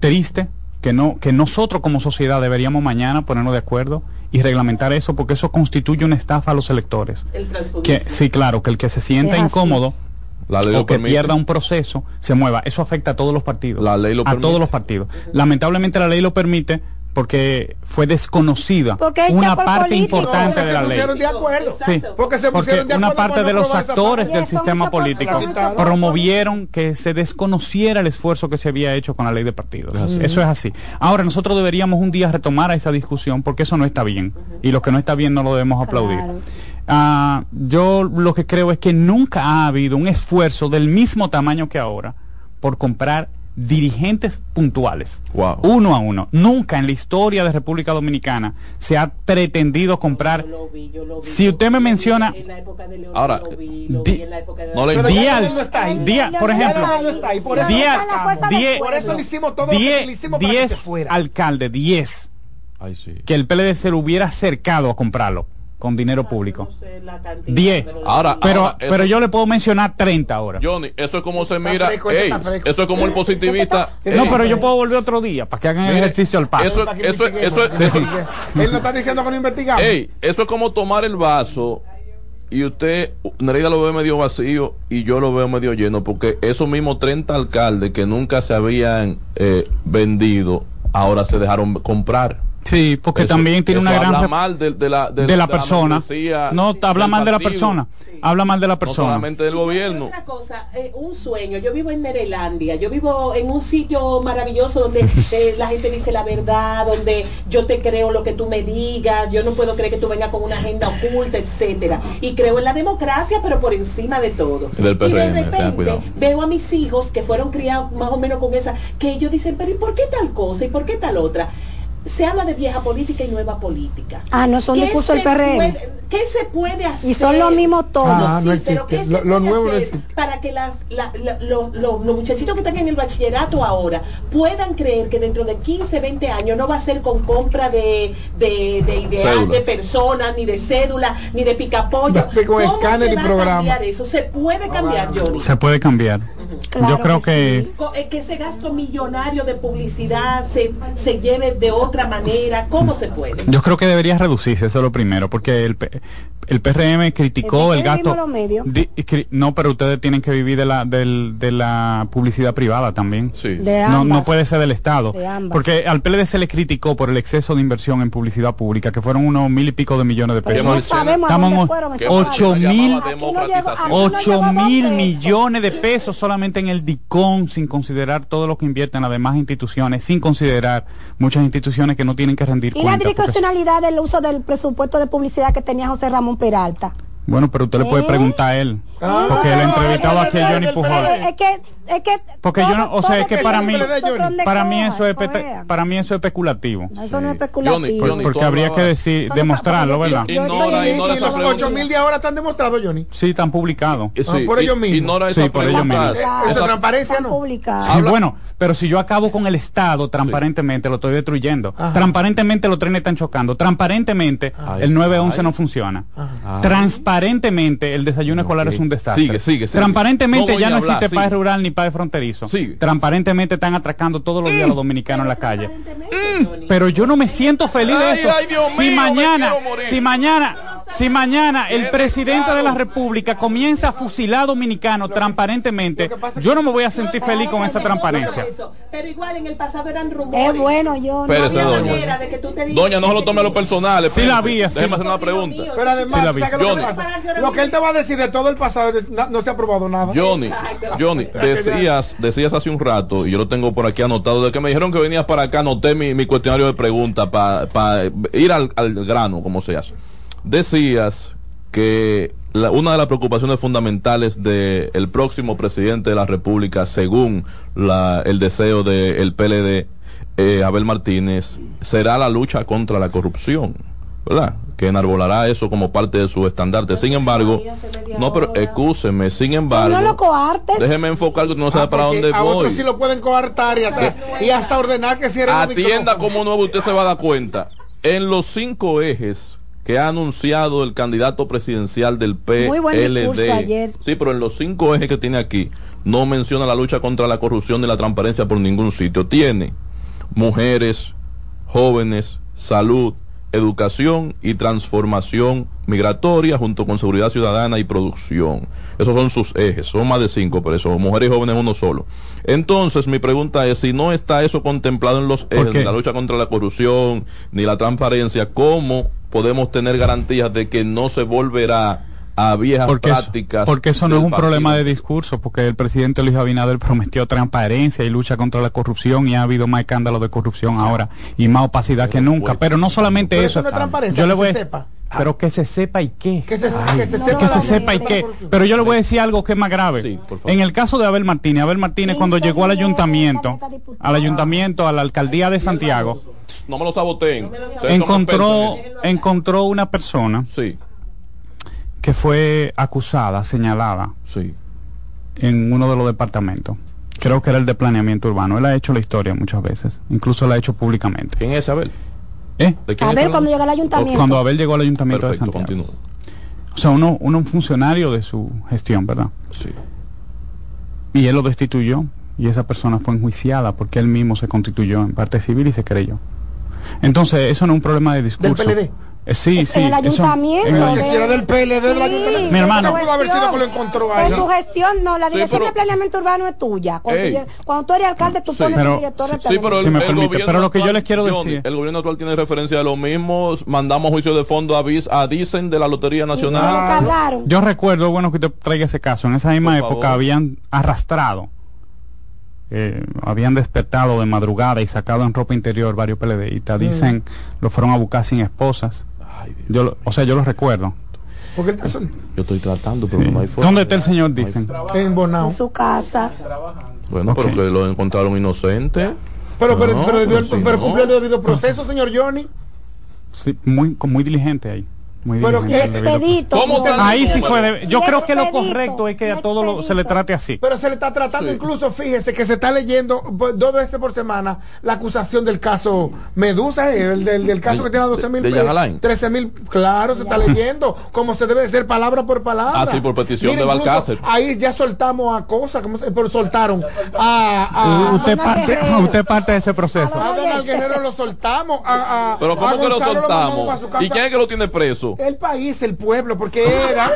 triste, que no que nosotros como sociedad deberíamos mañana ponernos de acuerdo y reglamentar eso, porque eso constituye una estafa a los electores. El. Que sí, claro, que el que se sienta incómodo La ley o que permite. pierda un proceso se mueva. Eso afecta a todos los partidos. La ley lo a permite. todos los partidos. Lamentablemente la ley lo permite, porque fue desconocida Porque una por parte importante Porque de la ley. pusieron de acuerdo. Sí, Porque se porque pusieron de una acuerdo parte para de los actores parte. del sistema político promovieron que se desconociera el esfuerzo que se había hecho con la ley de partidos. Eso es así. Ahora, nosotros deberíamos un día retomar esa discusión porque eso no está bien. Y lo que no está bien no lo debemos aplaudir. Claro. Ah, yo lo que creo es que nunca ha habido un esfuerzo del mismo tamaño que ahora por comprar dirigentes puntuales, Wow. uno a uno. Nunca en la historia de República Dominicana se ha pretendido comprar. Yo lo vi, yo lo vi. Si usted me menciona- en la época de León, Ahora, Día por ejemplo, diez- le hicimos para que se diez fuera. alcaldes, 10, Ay, sí. que el PLD se lo hubiera acercado a comprarlo con dinero público. No sé la cantidad, 10. pero- Ahora, Pero, ahora, eso- pero yo le puedo mencionar 30 ahora. Johnny, eso es como se mira. ey, eso es como el positivista. No, pero yo puedo volver otro día para que hagan el Mire, ejercicio al paso. eso- eso- eso- Él no está diciendo que no investigamos. Ey, eso es como tomar el vaso y usted, Nereida lo ve medio vacío y yo lo veo medio lleno, porque esos mismos 30 alcaldes que nunca se habían eh, vendido, ahora se dejaron comprar. Sí, porque Eso- también tiene eso una gran habla mal de, de la, de la persona. No, habla mal de la persona. Habla mal de la No persona. solamente del gobierno. Otra cosa, eh, un sueño. Yo vivo en Nerelandia, yo vivo en un sitio maravilloso donde eh, la gente dice la verdad, donde yo te creo lo que tú me digas, yo no puedo creer que tú vengas con una agenda oculta, etcétera. Y creo en la democracia, pero por encima de todo. Y del y PRM, de ten repente veo a mis hijos que fueron criados más o menos con esa, que ellos dicen, pero ¿y por qué tal cosa? ¿Y por qué tal otra? Se habla de vieja política y nueva política. Ah, no son ¿Qué discursos del PRM. puede- ¿Qué se puede hacer? Y son los mismos todos. Ah, no Sí, existe. pero ¿qué se Lo- lo puede nuevo no hacer para que las, la- la- lo- lo- los muchachitos que están en el bachillerato ahora puedan creer que dentro de 15, 20 años no va a ser con compra de, de, de ideal Cédula. de personas, ni de cédula, ni de picapollo? Con ¿Cómo escáner se y va a cambiar eso? ¿Se puede cambiar, Johnny? Se puede cambiar. Claro Yo creo que que, sí. Eh, que ese gasto millonario de publicidad se, se lleve de otra manera, ¿cómo se puede? yo creo que debería reducirse, eso es lo primero, porque el, el PRM criticó ¿De el gasto. vivimos los medios? Di- cri- no, pero ustedes tienen que vivir de la, del- de la publicidad privada también. Sí. De No, ambas. no puede ser del Estado. De ambas. Porque al PLD se le criticó por el exceso de inversión en publicidad pública, que fueron unos mil y pico de millones de Pero pesos. no Marcela, sabemos a estamos dónde en fueron esos ocho mil- no no millones de pesos solamente en el DICON, sin considerar todo lo que invierten las demás instituciones, sin considerar muchas instituciones que no tienen que rendir Y la cuentas. porque- discrecionalidad del uso del presupuesto de publicidad que tenía José Ramón Peralta. Bueno, pero usted le puede ¿Eh? preguntar a él. Ah, porque no, entrevistado no, aquí es no, Johnny Pujol. Es que, es que Porque yo no, o sea, es que para mí, para mí eso es, para mí eso es especulativo. Eso no es Johnny, especulativo. Johnny, Porque habría que decir, demostrarlo, ¿verdad? Y los pregunta. 8 mil de ahora están demostrados, Johnny. Sí, están publicados. Eh, Ah, por ellos mismos. Sí, por ellos mismos. Esa- es transparencia, Están ¿no? publicados. Sí, bueno, pero si yo acabo con el Estado, transparentemente lo estoy destruyendo. Transparentemente los trenes están chocando. Transparentemente Ay, el 911 ay. no funciona. Transparentemente el desayuno escolar es un desastre. Sigue, sigue, sigue. Transparentemente ya a no existe paz rural ni paz fronterizo. Sigue. Transparentemente están atracando todos los días a los dominicanos en la calle. Johnny. Pero yo no me siento feliz de eso. ay, Dios si mío, mañana, si mañana, si mañana el presidente de la. República comienza a fusilar dominicanos transparentemente, yo no me voy a sentir feliz con esa transparencia. Pero igual en el pasado eran rumores. Es bueno, yo no. Había doña. manera de que tú te Doña, no se lo tome a lo personal. Sí la vi, así. Déjeme hacer una pregunta. Pero además, Sí la vi. ¿sabes qué es lo que Johnny. pasa? Lo que él te va a decir de todo el pasado no, se ha aprobado nada. Johnny. Johnny, decías, decías hace un rato, y yo lo tengo por aquí anotado, de que me dijeron que venías para acá, anoté mi, mi cuestionario de preguntas para ir al, al grano, como seas. Decías que la- una de las preocupaciones fundamentales del próximo presidente de la República, según la- el deseo del PLD, eh, Abel Martínez, será la lucha contra la corrupción. ¿Verdad? Que enarbolará eso como parte de su estandarte. Sin embargo, no, pero excúseme, sin embargo, no lo coartes. déjeme enfocar que no sabes Ah, para dónde a voy. otros sí lo pueden coartar y hasta, y hasta ordenar que cierren Atienda como nuevo, usted se va a dar cuenta. En los cinco ejes que ha anunciado el candidato presidencial del PLD. Muy buen discurso ayer. Sí, pero en los cinco ejes que tiene aquí, no menciona la lucha contra la corrupción ni la transparencia por ningún sitio. Tiene mujeres, jóvenes, salud, educación y transformación migratoria junto con seguridad ciudadana y producción. Esos son sus ejes, son más de cinco, pero eso, mujeres y jóvenes uno solo. Entonces, mi pregunta es, si no está eso contemplado en los ejes, de la lucha contra la corrupción, ni la transparencia, ¿cómo podemos tener garantías de que no se volverá a viejas porque eso, porque eso no es un problema de discurso, porque el presidente Luis Abinader prometió transparencia y lucha contra la corrupción y ha habido más escándalos de corrupción ahora y más opacidad que nunca. Pero no solamente Pero eso. eso no es transparencia, yo le que voy se a- sepa. Pero que se sepa y qué. Que se, Ay, que se sepa, que se la- sepa y qué. Pero yo le voy a decir algo que es más grave. en el caso de Abel Martínez, Abel Martínez cuando llegó al ayuntamiento, al ayuntamiento, a la alcaldía de Santiago, No me lo saboteen. Encontró encontró una persona Sí. Que fue acusada, señalada Sí. en uno de los departamentos. Creo que era el de planeamiento urbano. Él ha hecho la historia muchas veces, incluso la ha hecho públicamente. ¿Quién es Abel? ¿Eh? ¿De quién A está ver, hablando? cuando llega al ayuntamiento. Cuando Abel llegó al ayuntamiento Perfecto, de Santiago. O sea, uno, uno un funcionario de su gestión, ¿verdad? Sí. Y él lo destituyó y esa persona fue enjuiciada porque él mismo se constituyó en parte civil y se creyó. Entonces, eso no es un problema de discurso. PLD? Eh, sí, Es sí. en el eso- ayuntamiento. en el- Que si era del PLD, del Sí, ayuntamiento. Mi hermano. No pudo haber sido que lo encontró ahí. De su gestión, no, la Sí, dirección pero- de planeamiento urbano es tuya. Cuando, Ey. tú, cuando tú eres alcalde, tú Sí. pones Pero- el director de Sí, pero el, Si me el permite, gobierno pero lo que yo les quiero decir- el gobierno actual tiene referencia a lo mismo. Mandamos juicio de fondo a, Vis- a Dicen de la Lotería Nacional. cargaron. Yo recuerdo, bueno, que usted traiga ese caso. En esa misma Por época favor. habían arrastrado, eh, habían despertado de madrugada y sacado en ropa interior varios PLDistas. Dicen, lo fueron a buscar sin esposas. Ay, Dios. Yo, lo- o sea, yo lo recuerdo. Porque él está sol- Yo estoy tratando, pero Sí. no hay forma. ¿Dónde está el señor Dicen? en Bonao. En su casa. Bueno, pero Ok. que lo encontraron inocente. Pero, pero, No, pero, debió- pero pero no. cumplió el debido proceso, señor Johnny. Sí, muy, con- muy diligente ahí. Muy Pero que. Expedito. ¿Cómo no. están Ahí sí fue. de- yo creo que lo correcto es que a todo lo- se le trate así. Pero se le está tratando, Sí. incluso fíjese que se está leyendo pues, dos veces por semana la acusación del caso Medusa, eh, el del, del caso De- que tiene a 12 mil, de- de Jan Alain. 13 mil, claro, se está leyendo, como se debe de ser palabra por palabra. Ah, sí, por petición de Balcácer. Ahí ya soltamos a cosas, como se, pero soltaron a, a, usted, Adonai parte, usted parte de ese proceso. a Donald Guerrero lo soltamos, a, a- Pero a ¿cómo que lo soltamos? pa' su casa. ¿Y quién es que lo tiene preso? El país, el pueblo, porque era.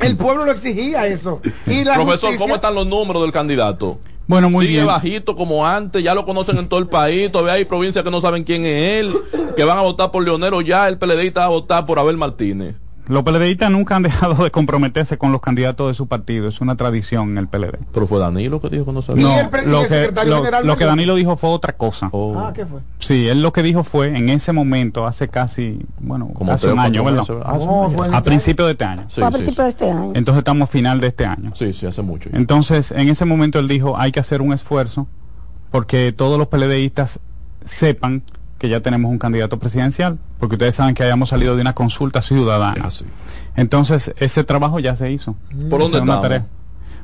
el pueblo lo exigía eso. Y la Profesor, justicia- ¿cómo están los números del candidato? Bueno, muy Sigue bien. bajito como antes, ya lo conocen en todo el país, todavía hay provincias que no saben quién es él, que van a votar por Leonero ya, el PLDista va a votar por Abel Martínez. Los PLDistas nunca han dejado de comprometerse con los candidatos de su partido. Es una tradición en el PLD. Pero fue Danilo que dijo que no sabía. No, lo que, secretario lo- general lo que. Danilo dijo fue otra cosa. Oh. Ah, ¿qué fue? Sí, él lo que dijo fue en ese momento, hace casi, bueno, Como casi tres un año, ¿verdad? en A este principio de este año. Sí, a sí, principios de este año. Entonces estamos a final de este año. sí, sí, hace mucho. Entonces, en ese momento él dijo, hay que hacer un esfuerzo porque todos los PLDistas sepan que ya tenemos un candidato presidencial, porque ustedes saben que hayamos salido de una consulta ciudadana. Ah, sí. Entonces, ese trabajo ya se hizo. ¿Por dónde estamos?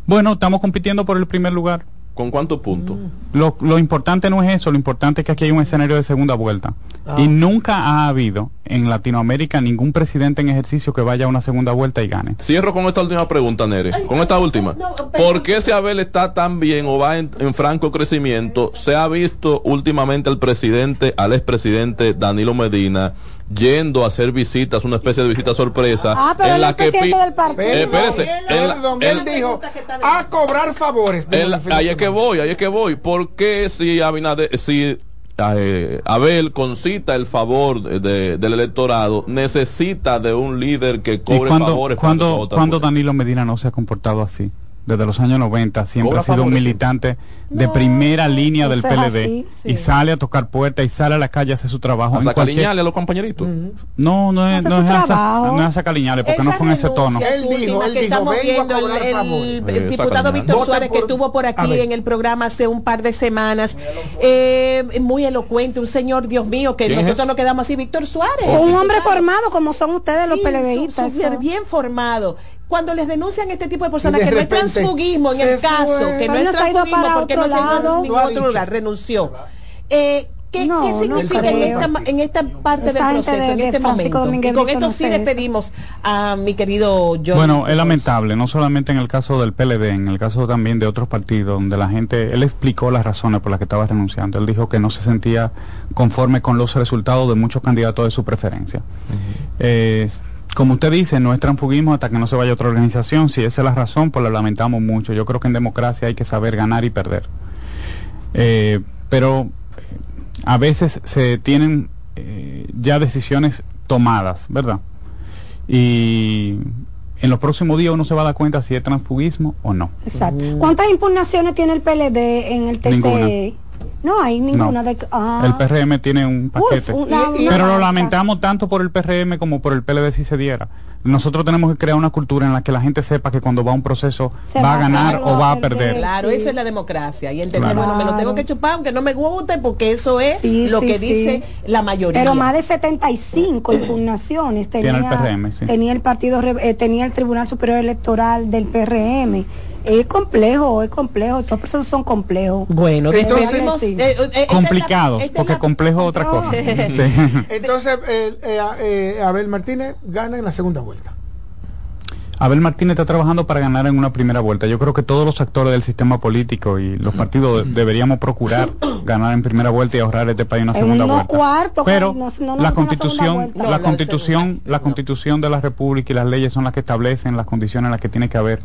Bueno, estamos compitiendo por el primer lugar. ¿Con cuántos puntos? Lo, lo importante no es eso, lo importante es que aquí hay un escenario de segunda vuelta. Ah. Y nunca ha habido en Latinoamérica ningún presidente en ejercicio que vaya a una segunda vuelta y gane. Cierro con esta última pregunta, Nere. Con esta última. no, pero- ¿Por qué si Abel está tan bien o va en, en franco crecimiento, se ha visto últimamente el presidente, al expresidente Danilo Medina, yendo a hacer visitas, una especie de visita sorpresa, Ah, pero en él la que del partido. Eh, espérese, Perdón, en- él dijo a cobrar favores. el ahí es que voy, ahí es que voy. ¿Por qué si Abinader, si eh, Abel concita el favor de- de- del electorado, necesita de un líder que ¿Y cobre cuando, favores? cuando, cuando él? Danilo Medina no se ha comportado así? Desde los años 90 siempre ha sido un militante de No, primera línea del es PLD así, y sale a tocar puertas y sale a la calle a hacer su trabajo. a en sacar cualquier- liñales a los compañeritos. No, no es, no es, a, no es a sacar liñales porque no fue en ese tono. Él dijo, él dijo, estamos vengo a viendo, el, el- Eh, diputado Víctor Suárez que estuvo por aquí en el programa hace un par de semanas, eh, muy elocuente, un señor, Dios mío, que ¿Quién es nosotros ese? nos quedamos así, Víctor Suárez. un hombre formado como son ustedes los PLDistas. bien formado. Cuando les denuncian este tipo de personas de que no es transfugismo en el caso, fue. que no es no se ha ido transfugismo para porque no se ha ido lado. en ningún otro dicho. lugar, renunció. Eh, ¿qué, No, qué no significa en, creo. esta, en esta parte Esa del proceso, de- en este momento? Y con esto no sí despedimos a mi querido John. Bueno, es lamentable, no solamente en el caso del PLD, en el caso también de otros partidos, donde la gente, él explicó las razones por las que estaba renunciando. Él dijo que no se sentía conforme con los resultados de muchos candidatos de su preferencia. Eh, como usted dice, no es transfugismo hasta que no se vaya a otra organización. Si esa es la razón, pues lo lamentamos mucho. Yo creo que en democracia hay que saber ganar y perder. Eh, pero eh, a veces se tienen eh, ya decisiones tomadas, ¿verdad? Y en los próximos días uno se va a dar cuenta si es transfugismo o no. Exacto. ¿Cuántas impugnaciones tiene el PLD en el TC? Ninguna. No hay ninguna. No. De, ah. El PRM tiene un paquete. una- una pero lo lamentamos tanto por el PRM como por el PLD si se diera. Nosotros tenemos que crear una cultura en la que la gente sepa que cuando va a un proceso Se va a va a ganar o va a perder. Claro, eso es la democracia y entender, Claro. bueno, me lo tengo que chupar aunque no me guste porque eso es Sí, lo sí, que sí. dice la mayoría. Pero más de 75 impugnaciones tenía, Tiene el PRM, sí. tenía el partido Re- eh, tenía el Tribunal Superior Electoral del PRM. Es complejo, es complejo, estos procesos son complejos. Bueno, Entonces- Sí. eh, eh, Complicados, porque complejo es otra cosa. Sí. Entonces, eh, eh, eh, Abel Martínez gana en la segunda vuelta. Abel Martínez está trabajando para ganar en una primera vuelta. Yo creo que todos los actores del sistema político y los partidos de- deberíamos procurar ganar en primera vuelta y ahorrar este país una En segunda unos vuelta. cuartos, Pero no- no nos la constitución, segunda vuelta. la No, la constitución, la constitución de la república y las leyes son las que establecen las condiciones en las que tiene que haber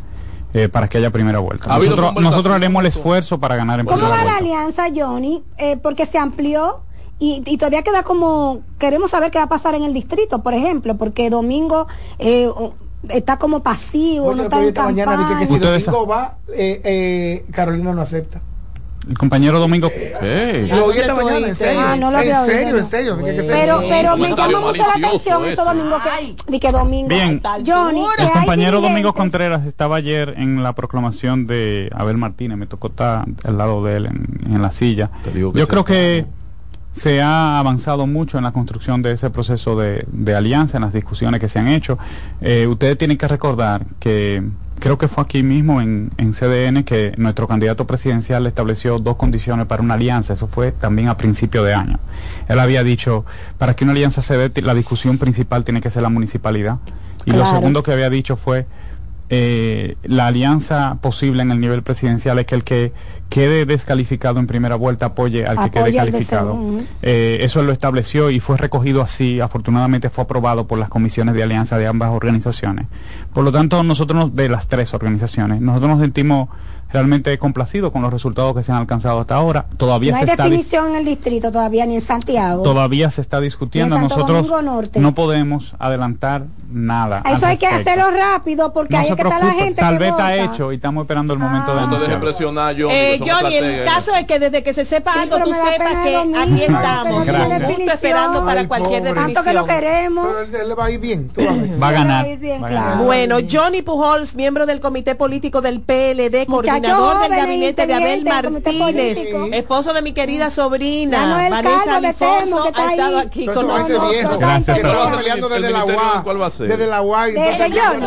eh, para que haya primera vuelta. ¿Ha habido Nosotros, haremos el esfuerzo para ganar en ¿Cómo primera va la vuelta. alianza, Johnny? Eh, porque se amplió y, y todavía queda como, queremos saber qué va a pasar en el distrito, por ejemplo, porque Domingo eh, está como pasivo, no está en proyecto mañana que campaña. si Ustedes Domingo va, eh, eh, Carolina no acepta. El compañero Domingo. Lo oí esta mañana, en serio. Ah, no lo había en oído, serio, no. en serio. que Pero, pero me llama mucho la atención eso, Domingo, que, de que Domingo, Bien. Johnny, que El compañero Domingo Contreras estaba ayer en la proclamación de Abel Martínez, me tocó estar al lado de él en, en la silla. digo que Yo sí. creo que se ha avanzado mucho en la construcción de ese proceso de, de alianza, en las discusiones que se han hecho. Eh, ustedes tienen que recordar que creo que fue aquí mismo en, en CDN que nuestro candidato presidencial estableció dos condiciones para una alianza. Eso fue también a principio de año. Él había dicho, para que una alianza se dé, la discusión principal tiene que ser la municipalidad. Y lo segundo que había dicho fue eh, la alianza posible en el nivel presidencial es que el que quede descalificado en primera vuelta apoye al que Apoye quede al de calificado. Eh, eso lo estableció y fue recogido así. Afortunadamente fue aprobado por las comisiones de alianza de ambas organizaciones. Por lo tanto, nosotros nos- de las tres organizaciones, nosotros nos sentimos realmente complacidos con los resultados que se han alcanzado hasta ahora. Todavía no hay se está dis- definición en el distrito todavía, ni en Santiago. todavía se está discutiendo. Nosotros Norte. no podemos adelantar nada. Eso hay que hacerlo rápido porque No es que está la gente tal que vez está hecho y estamos esperando el momento de No te dejes presionar, Johnny. Eh, Johnny, el caso es que desde que se sepa Sí, algo, tú sepas que aquí estamos, justo definición. esperando para Ay, cualquier pobre. Tanto que definición. lo queremos. Pero él, va a ir bien. tú vas a ver. Va a ganar. Va a ir bien, va a claro. ganar. Bueno, Johnny Pujols, miembro del comité político del PLD, Muchacho coordinador del joven e gabinete de Abel Martínez, esposo de mi querida sobrina, es el Vanessa Alfonso, Temo que está ha estado aquí con nosotros. Gracias, Que estaba Fernando. peleando ¿El desde la UA. cuál va a ser? Desde la UA. y Desde Johnny.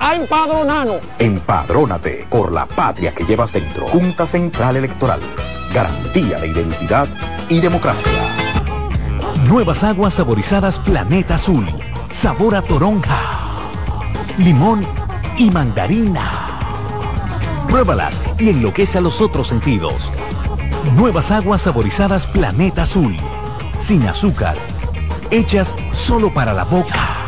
a empadronarnos. Empadrónate por la patria que llevas dentro. Junta Central Electoral. Garantía de identidad y democracia. Nuevas aguas saborizadas Planeta Azul. Sabor a toronja, limón y mandarina. Pruébalas y enloquece a los otros sentidos. Nuevas aguas saborizadas Planeta Azul. Sin azúcar. Hechas solo para la boca.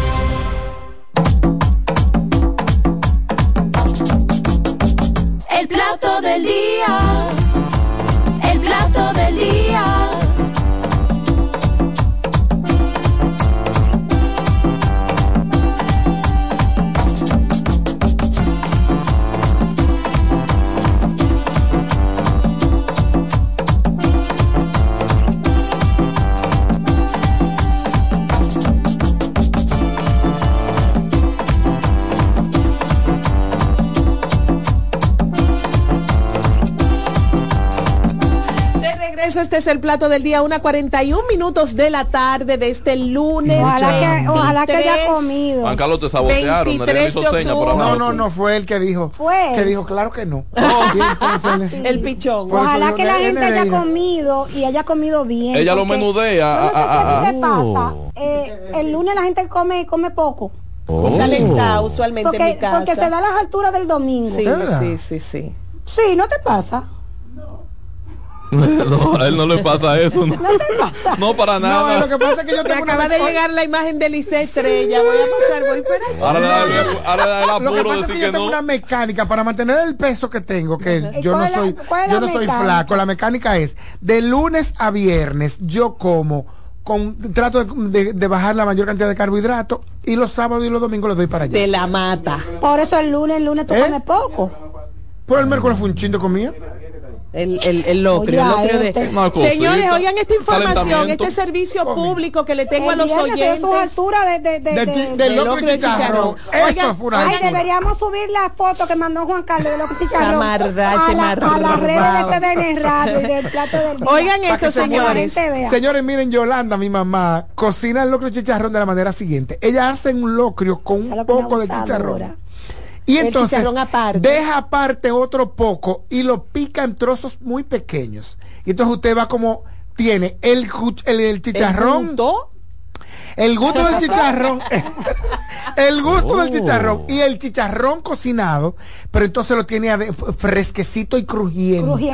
Este es el plato del día, una 41 minutos de la tarde de este lunes. Ojalá que, ojalá que haya 23. comido. Juan Carlos te sabotearon, 23 hizo de señas por. No, no, no fue él que dijo. Fue. Que dijo, claro que no. Oh. Entonces El pichón. Ojalá que la gente haya comido y haya comido bien. Ella lo menudea. no sé ah, ah, qué ah. te pasa. eh, el lunes la gente come, come poco. Mucha lenta usualmente en Porque, mi casa. porque se da las alturas del domingo. Sí, sí, sí, sí. Sí, ¿no te pasa? No, a él no le pasa eso. No, ¿No pasa? No, para No, nada. es lo que pasa es que yo Me tengo una acaba de llegar la imagen de Lice Estrella. Voy a pasar, voy para Ahora le da el, ahora le da el Lo que apuro pasa es decir que yo tengo no. una mecánica para mantener el peso que tengo, que yo no la- soy, yo no soy mecánica? flaco. La mecánica es de lunes a viernes yo como con trato de, de- de bajar la mayor cantidad de carbohidratos y los sábados y los domingos los doy para allá. de la mata. Por eso el lunes, el lunes tú ¿Eh? comes poco. Por el miércoles fue un chin de comida. El, el, el locrio, Oye, el locrio de... este- Una cosita, Señores, oigan esta información, este servicio público que le tengo a los oyentes. altura de, de, de, De y chicharrón. Oigan, Ay, deberíamos subir la foto que mandó Juan Carlos de los chicharrón a, ese la, a las redes de CDN Radio y del plato del día. Oigan esto, se señores. Señores, miren, Yolanda, mi mamá, cocina el locro y chicharrón de la manera siguiente. Ella hace un locrio con un poco de chicharrón. Y El entonces aparte. deja aparte otro poco y lo pica en trozos muy pequeños. Y entonces usted va como tiene el, el, el chicharrón, ¿Punto? el gusto del chicharrón, el gusto del Oh. chicharrón y el chicharrón cocinado, pero entonces lo tiene fresquecito y crujiente.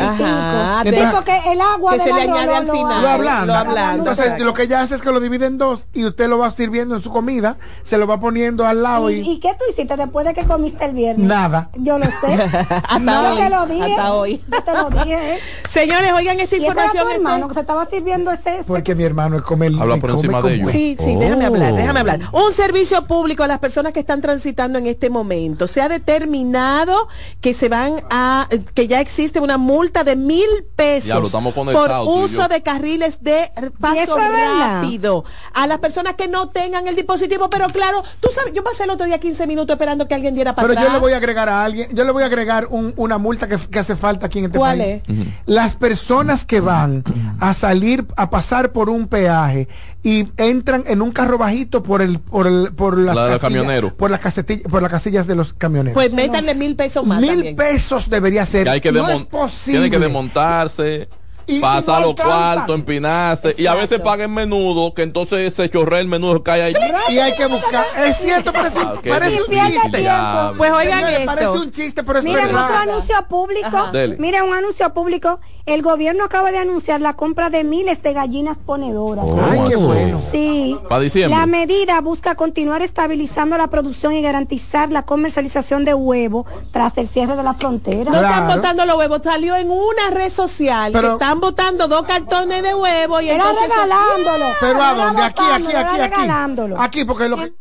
De- porque el agua que del se le añade al final. Lo ablanda. Entonces, lo que ella hace es que lo divide en dos y usted lo va sirviendo en su comida, se lo va poniendo al lado ¿Y, y, y qué tú hiciste después de que comiste el viernes? nada. Yo lo sé. Hasta Yo hoy, te lo dije. hasta hoy. Yo te lo dije. ¿eh? Señores, oigan esta Y ese era información. tu hermano que se estaba sirviendo ese. ese- Porque mi hermano come el Habla el por come encima de ellos. Sí, sí, Oh. déjame hablar, déjame hablar. Un servicio público a la las personas que están transitando en este momento. Se ha determinado que se van a, que ya existe una multa de mil pesos por uso de carriles de paso es rápido. A las personas que no tengan el dispositivo, pero claro, tú sabes, yo pasé el otro día 15 minutos esperando que alguien diera para Pero atrás. yo le voy a agregar a alguien, yo le voy a agregar un- una multa que, que hace falta aquí en este ¿Cuál país. Las personas que van a salir, a pasar por un peaje y entran en un carro bajito por el, por el, por las La de los camioneros. por las casetillas, por las casillas de los camioneros. Pues métanle mil pesos más Mil también. pesos debería ser. Que hay que no es posible. Tiene que desmontarse. Y- y pasar no los cuartos, empinarse y a veces paguen menudo que entonces se chorrea el menudo cae allí Y hay que buscar. Es cierto, parece un, Ah, parece un difícil, chiste. ya. Pues oigan Señores, esto. Parece un chiste, pero es Miren verdad. otro anuncio público. Miren un anuncio público. El gobierno acaba de anunciar la compra de miles de gallinas ponedoras. Oh, Ay, qué bueno. Sí. Para diciembre. La medida busca continuar estabilizando la producción y garantizar la comercialización de huevo tras el cierre de la frontera. No están Claro. botando los huevos, salió en una red social que Pero- están botando dos cartones de huevo y Era entonces eso- regalándolo. Pero a dónde? Aquí, aquí, aquí, aquí. Aquí, porque lo que.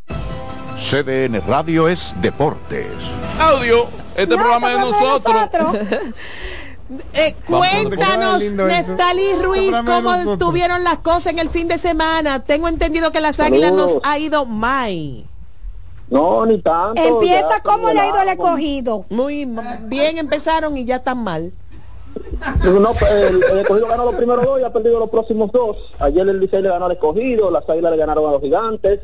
CDN Radio es Deportes. audio este No, programa este es de programa nosotros Eh, cuéntanos, eso. Neftalí Ruiz, de cómo nosotros. estuvieron las cosas en el fin de semana. Tengo entendido que las águilas nos ha ido mal. No, ni tanto. Empieza ya, como le ha ido el escogido. Muy bien empezaron y ya están mal. No, el, el escogido ganó los primeros dos y ha perdido los próximos dos. Ayer el Licey le ganó al escogido, las águilas le ganaron a los gigantes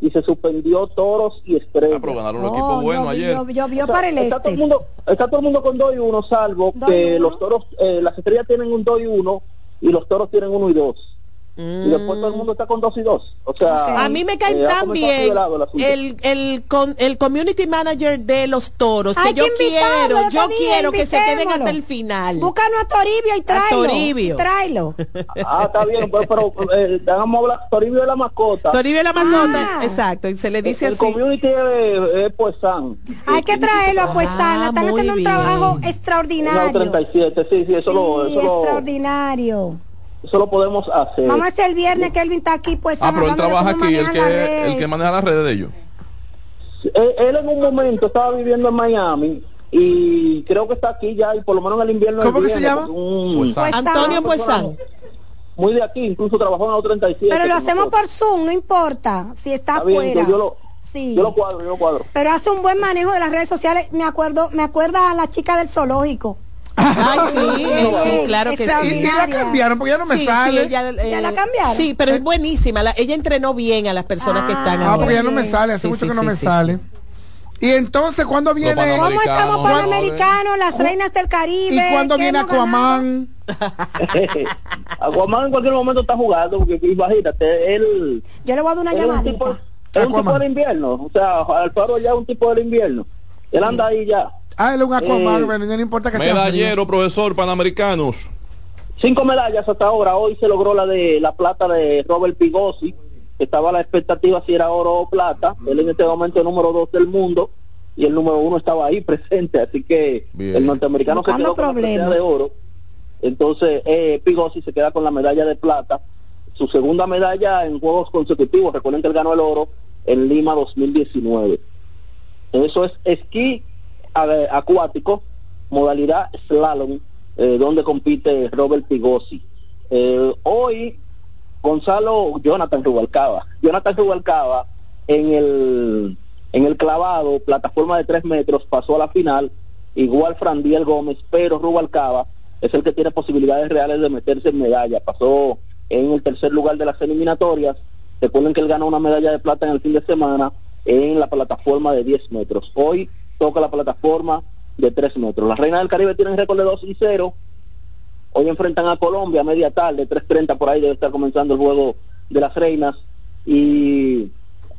y se suspendió toros y estrellas. Ah, pero ganaron un Oh, equipo bueno yo- ayer yo- Llovió O sea, para el está, todo el este. mundo, está todo el mundo con 2 y 1, salvo Dos y que uno. los toros, eh, las estrellas tienen un 2 y 1 y los toros tienen 1 y 2. Y después todo el mundo está con 2 y 2. O sea, A mí me cae eh, tan bien el el, con, el community manager de los toros, que yo que invitarlo, quiero, yo yo quiero que se queden hasta el final. Búscanos a Toribio y tráelo. Toribio. Tráelo. Ah, está bien, pues, pero eh, vamos a hablar, Toribio de la mascota. Toribio la mascota, Ah. exacto, y se le dice el así. community es, es pues San. Hay que traerlo a Puestana. Ah, Están haciendo un trabajo No, extraordinario. 37, sí, sí, eso, lo, Sí, eso, lo, extraordinario. Eso lo podemos hacer. Vamos a hacer el viernes que Elvin está aquí, pues ah pero él trabaja aquí el que el que maneja las redes de ellos Él, él en un momento estaba viviendo en Miami y creo que está aquí ya y por lo menos en el invierno. ¿Cómo que se llama? un- Pues, Antonio Puesán. muy de aquí, incluso trabajó en la 37. Pero lo hacemos por Zoom, no importa si está Está bien, afuera. yo, yo lo, Sí. yo lo cuadro, yo lo cuadro. Pero hace un buen manejo de las redes sociales. Me acuerdo, me acuerda a la chica del zoológico. Ay, sí, sí, claro que Y, y la cambiaron porque ya no me sí, sale. sí, ella, eh, ¿Ya la cambiaron? Sí, pero es buenísima. la- ella entrenó bien a las personas que están Ah, ahora. porque ya no me sale, hace Sí, mucho sí, que no sí, me sí, sale. Y entonces, ¿cuándo viene? ¿Cómo estamos Americano, panamericanos, las reinas del Caribe? ¿Y cuándo ¿Qué viene? Aquaman? Aquaman en cualquier momento está jugando, porque imagínate, él, Yo le voy a dar una él es un tipo, es un tipo Aquaman. del invierno. O sea, Alfaro ya es un tipo del invierno. Él anda ahí ya. Ah, él es un Aquaman, Eh, pero no importa que sea. frío. medallero profesor panamericanos Cinco medallas hasta ahora. Hoy se logró la de la plata de Robert Pigosi. que Estaba a la expectativa si era oro o plata. Él en este momento es número dos del mundo y el número uno estaba ahí presente. Así que Bien. el norteamericano se quedó con la medalla de oro. Entonces eh, Pigosi se queda con la medalla de plata. Su segunda medalla en juegos consecutivos. Recuerden que él ganó el oro en Lima 2019. Eso es esquí acuático, modalidad slalom, eh, donde compite Robert Pigosi. Eh, hoy, Gonzalo, Jonathan Rubalcaba. Jonathan Rubalcaba en el, en el clavado, plataforma de tres metros, pasó a la final, igual Frandiel Gómez, pero Rubalcaba es el que tiene posibilidades reales de meterse en medalla. Pasó en el tercer lugar de las eliminatorias. Recuerden que él ganó una medalla de plata en el fin de semana en la plataforma de 10 metros. Hoy toca la plataforma de 3 metros. Las Reinas del Caribe tienen récord de 2 y 0. Hoy enfrentan a Colombia a media tarde, 3.30 por ahí debe estar comenzando el juego de las Reinas. Y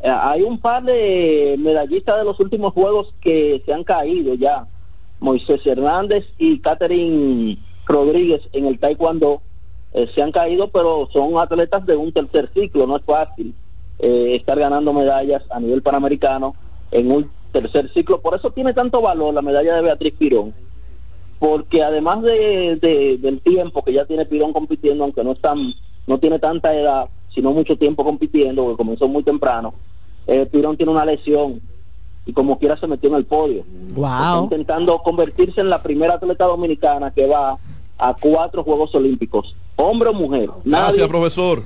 eh, hay un par de medallistas de los últimos juegos que se han caído ya. Moisés Hernández y Catherine Rodríguez en el Taekwondo eh, se han caído, pero son atletas de un tercer ciclo, no es fácil eh, estar ganando medallas a nivel panamericano en un tercer ciclo. Por eso tiene tanto valor la medalla de Beatriz Pirón, porque además de, de- del tiempo que ya tiene Pirón compitiendo, aunque no es tan, no tiene tanta edad, sino mucho tiempo compitiendo, porque comenzó muy temprano, eh, Pirón tiene una lesión y como quiera se metió en el podio. Está intentando convertirse en la primera atleta dominicana que va a cuatro Juegos Olímpicos, hombre o mujer. Gracias, profesor.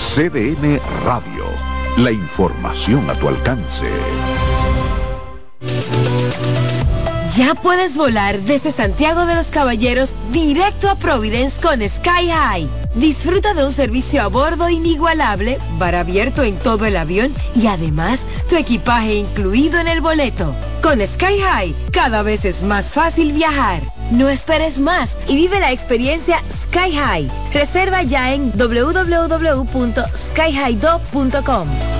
CDN Radio. La información a tu alcance. Ya puedes volar desde Santiago de los Caballeros directo a Providence con Sky High. Disfruta de un servicio a bordo inigualable, bar abierto en todo el avión y además tu equipaje incluido en el boleto. Con Sky High cada vez es más fácil viajar. No esperes más y vive la experiencia Sky High. Reserva ya en www.skyhighdo.com.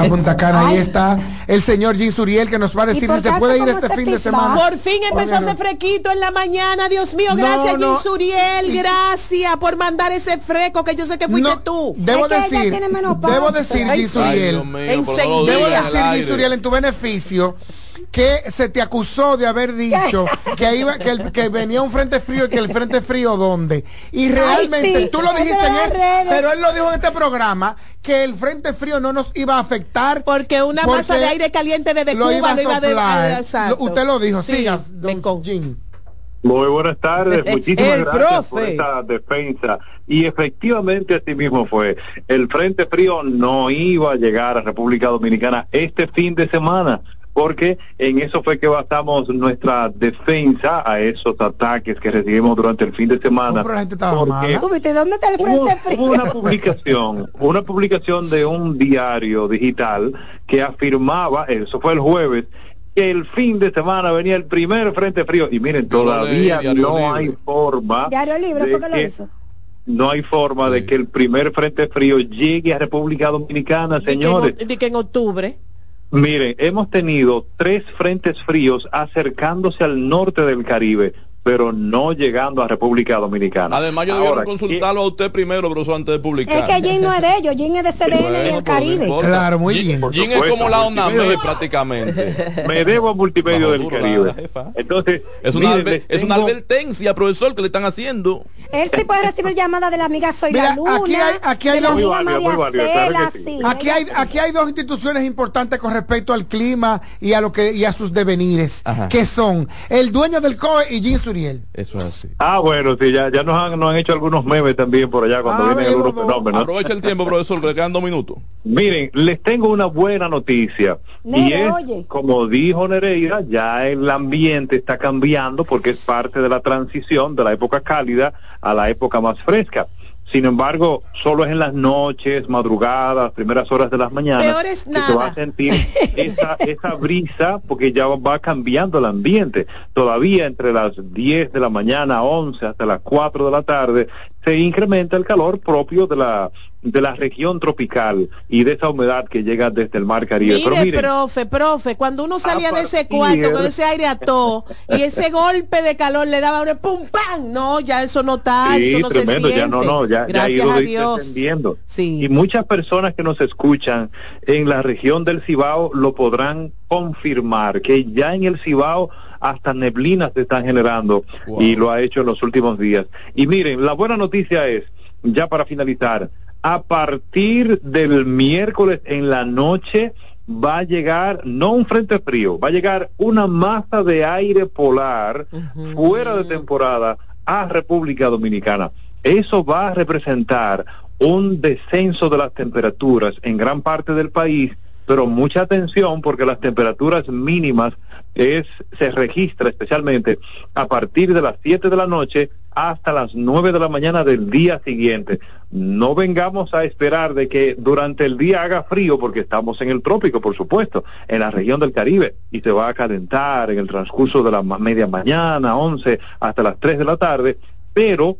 A Punta Cana, ahí está el señor Jim Suriel que nos va a decir si se puede ir este fin de semana. Por fin empezó hacer frequito en la mañana, Dios mío, gracias no. Jim Suriel, gracias por mandar ese freco que yo sé que fuiste tú. Debo decir, debo decir, Jim Suriel, debo decir, Jim. Suriel, en tu beneficio, que se te acusó de haber dicho que iba, que, el- que venía un frente frío y que el frente frío dónde. Y realmente, sí, tú lo dijiste en este, redes. pero él lo dijo en este programa, que el frente frío no nos iba a afectar. Porque una masa de aire caliente desde lo Cuba iba a lo iba a de- soplar. Lo- Usted lo dijo, Sí, sigas, don Jim. Muy buenas tardes, muchísimas gracias por esta defensa. Y efectivamente así mismo fue. El Frente Frío no iba a llegar a República Dominicana este fin de semana, porque en eso fue que basamos nuestra defensa a esos ataques que recibimos durante el fin de semana. Pero la gente estaba Porque mala. ¿Tú viste dónde está el Hubo, frente frío? hubo una publicación, una publicación de un diario digital que afirmaba, eso fue el jueves, que el fin de semana venía el primer frente frío. Y miren, lo todavía Diario no Libre. hay forma, Diario Libre de fue que lo que- hizo. no hay forma de que el primer frente frío llegue a República Dominicana, señores. De que en octubre. Miren, hemos tenido tres frentes fríos acercándose al norte del Caribe, pero no llegando a República Dominicana. Además, yo debieron consultarlo a usted primero, profesor, antes de publicar. Es que Jim no es de ellos, Jim es de CDN y Bueno, el pero no Caribe. importa. Claro, muy bien. Jim es como la ONAME prácticamente. me debo a multimedio del Caribe. Entonces, Es una, miren, adver- les es una advertencia, profesor, que le están haciendo. Él sí puede recibir llamadas de la amiga Soy Mira, la Luna. aquí hay, aquí hay dos, amiga María Cela, sí. Aquí hay, aquí hay dos instituciones importantes con respecto al clima y a lo que y a sus devenires, Ajá. que son el dueño del COE y Jim Eso es así. Ah, bueno, sí, ya, ya nos, han, nos han hecho algunos memes también por allá cuando Ah, vienen algunos fenómenos. Aprovecha el tiempo, profesor, que le quedan dos minutos. Miren, les tengo una buena noticia. y es, oye. como dijo Nereida, ya el ambiente está cambiando porque es parte de la transición de la época cálida a la época más fresca. Sin embargo, solo es en las noches, madrugadas, primeras horas de las mañanas que se va a sentir esa, esa brisa porque ya va cambiando el ambiente. Todavía entre las 10 de la mañana, 11 hasta las 4 de la tarde, se incrementa el calor propio de la de la región tropical y de esa humedad que llega desde el mar Caribe. Pero Mire, miren, profe, profe, cuando uno salía de ese cuarto con ese aire a todo y ese golpe de calor le daba un pum pam, no, ya eso no está, Sí, eso no tremendo, se siente. ya no, no, ya, ya ha Gracias ido a Dios. descendiendo. Y muchas personas que nos escuchan en la región del Cibao lo podrán confirmar, que ya en el Cibao hasta neblinas se están generando y lo ha hecho en los últimos días. Y miren, la buena noticia es, ya para finalizar, a partir del miércoles en la noche va a llegar no un frente frío, va a llegar una masa de aire polar fuera de temporada a República Dominicana. Eso va a representar un descenso de las temperaturas en gran parte del país, pero mucha atención porque las temperaturas mínimas es, se registra especialmente a partir de las 7 de la noche hasta las 9 de la mañana del día siguiente. No vengamos a esperar de que durante el día haga frío, porque estamos en el trópico, por supuesto, en la región del Caribe, y se va a calentar en el transcurso de la media mañana, 11, hasta las 3 de la tarde, pero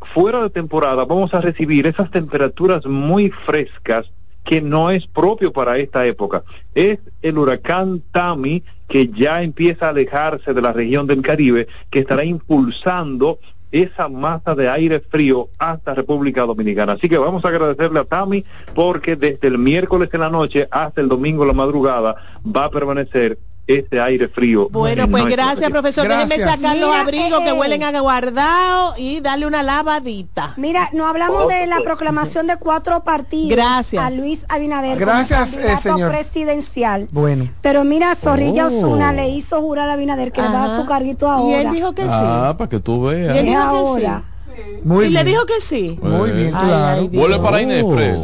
fuera de temporada vamos a recibir esas temperaturas muy frescas que no es propio para esta época. Es el huracán Tami que ya empieza a alejarse de la región del Caribe, que estará impulsando esa masa de aire frío hasta República Dominicana. Así que vamos a agradecerle a Tami porque desde el miércoles en la noche hasta el domingo en la madrugada va a permanecer ese aire frío. Bueno, en pues gracias, profesor. Déjeme sacar los abrigos que eh, huelen a guardado y darle una lavadita. Mira, no hablamos de la proclamación de cuatro partidos. Gracias. A Luis Abinader. Gracias, como eh, candidato señor. presidencial. Bueno. Pero mira, Zorrilla Oh. Osuna le hizo jurar a Abinader que le va a dar su carguito ahora. Y él dijo que sí. Ah, para que tú veas. Y él Es dijo que ahora. Muy y le dijo que sí. Muy bien, claro. Vuelve para Inespre.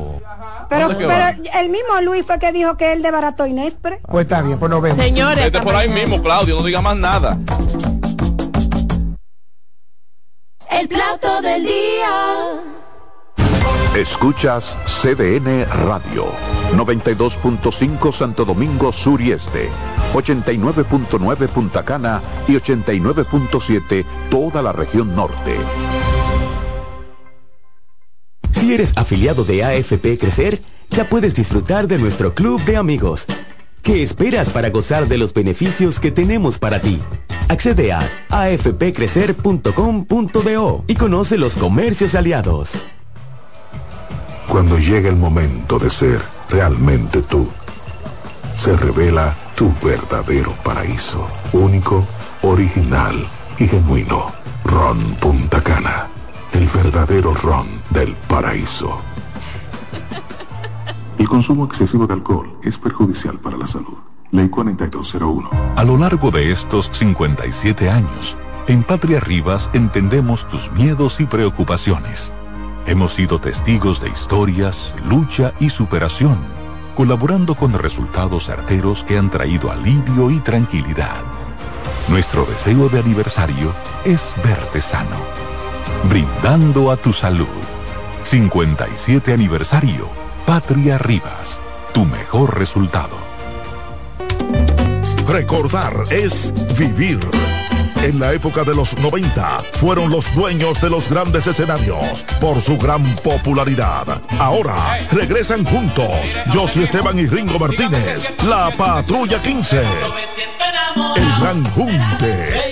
Pero, pero el mismo Luis fue que dijo que él desbarató Inespre. Pues está bien, pues nos vemos. Señores, Vete por ahí mismo, Claudio, no diga más nada. El plato del día. Escuchas CDN Radio, 92.5 Santo Domingo Sur y Este, 89.9 Punta Cana y 89.7 toda la región norte. Si eres afiliado de AFP Crecer, ya puedes disfrutar de nuestro club de amigos. ¿Qué esperas para gozar de los beneficios que tenemos para ti? Accede a afpcrecer.com.do y conoce los comercios aliados. Cuando llega el momento de ser realmente tú, se revela tu verdadero paraíso, único, original y genuino. Ron Punta Cana, el verdadero ron del paraíso. El consumo excesivo de alcohol es perjudicial para la salud. Ley 4201. A lo largo de estos 57 años, en Patria Rivas entendemos tus miedos y preocupaciones. Hemos sido testigos de historias, lucha y superación, colaborando con resultados certeros que han traído alivio y tranquilidad. Nuestro deseo de aniversario es verte sano, brindando a tu salud. 57 aniversario, Patria Rivas, tu mejor resultado. Recordar es vivir. En la época de los 90 fueron los dueños de los grandes escenarios por su gran popularidad. Ahora regresan juntos Josie Esteban y Ringo Martínez, la Patrulla 15. El Gran Junte.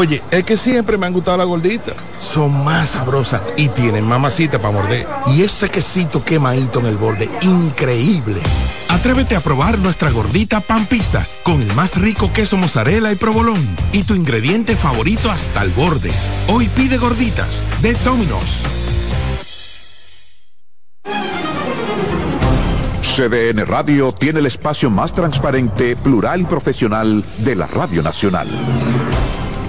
Oye, es que siempre me han gustado las gorditas. Son más sabrosas y tienen mamacita para morder. Y ese quesito quemadito en el borde, increíble. Atrévete a probar nuestra gordita pan pizza con el más rico queso mozzarella y provolón y tu ingrediente favorito hasta el borde. Hoy pide gorditas de Domino's. CDN Radio tiene el espacio más transparente, plural y profesional de la Radio Nacional.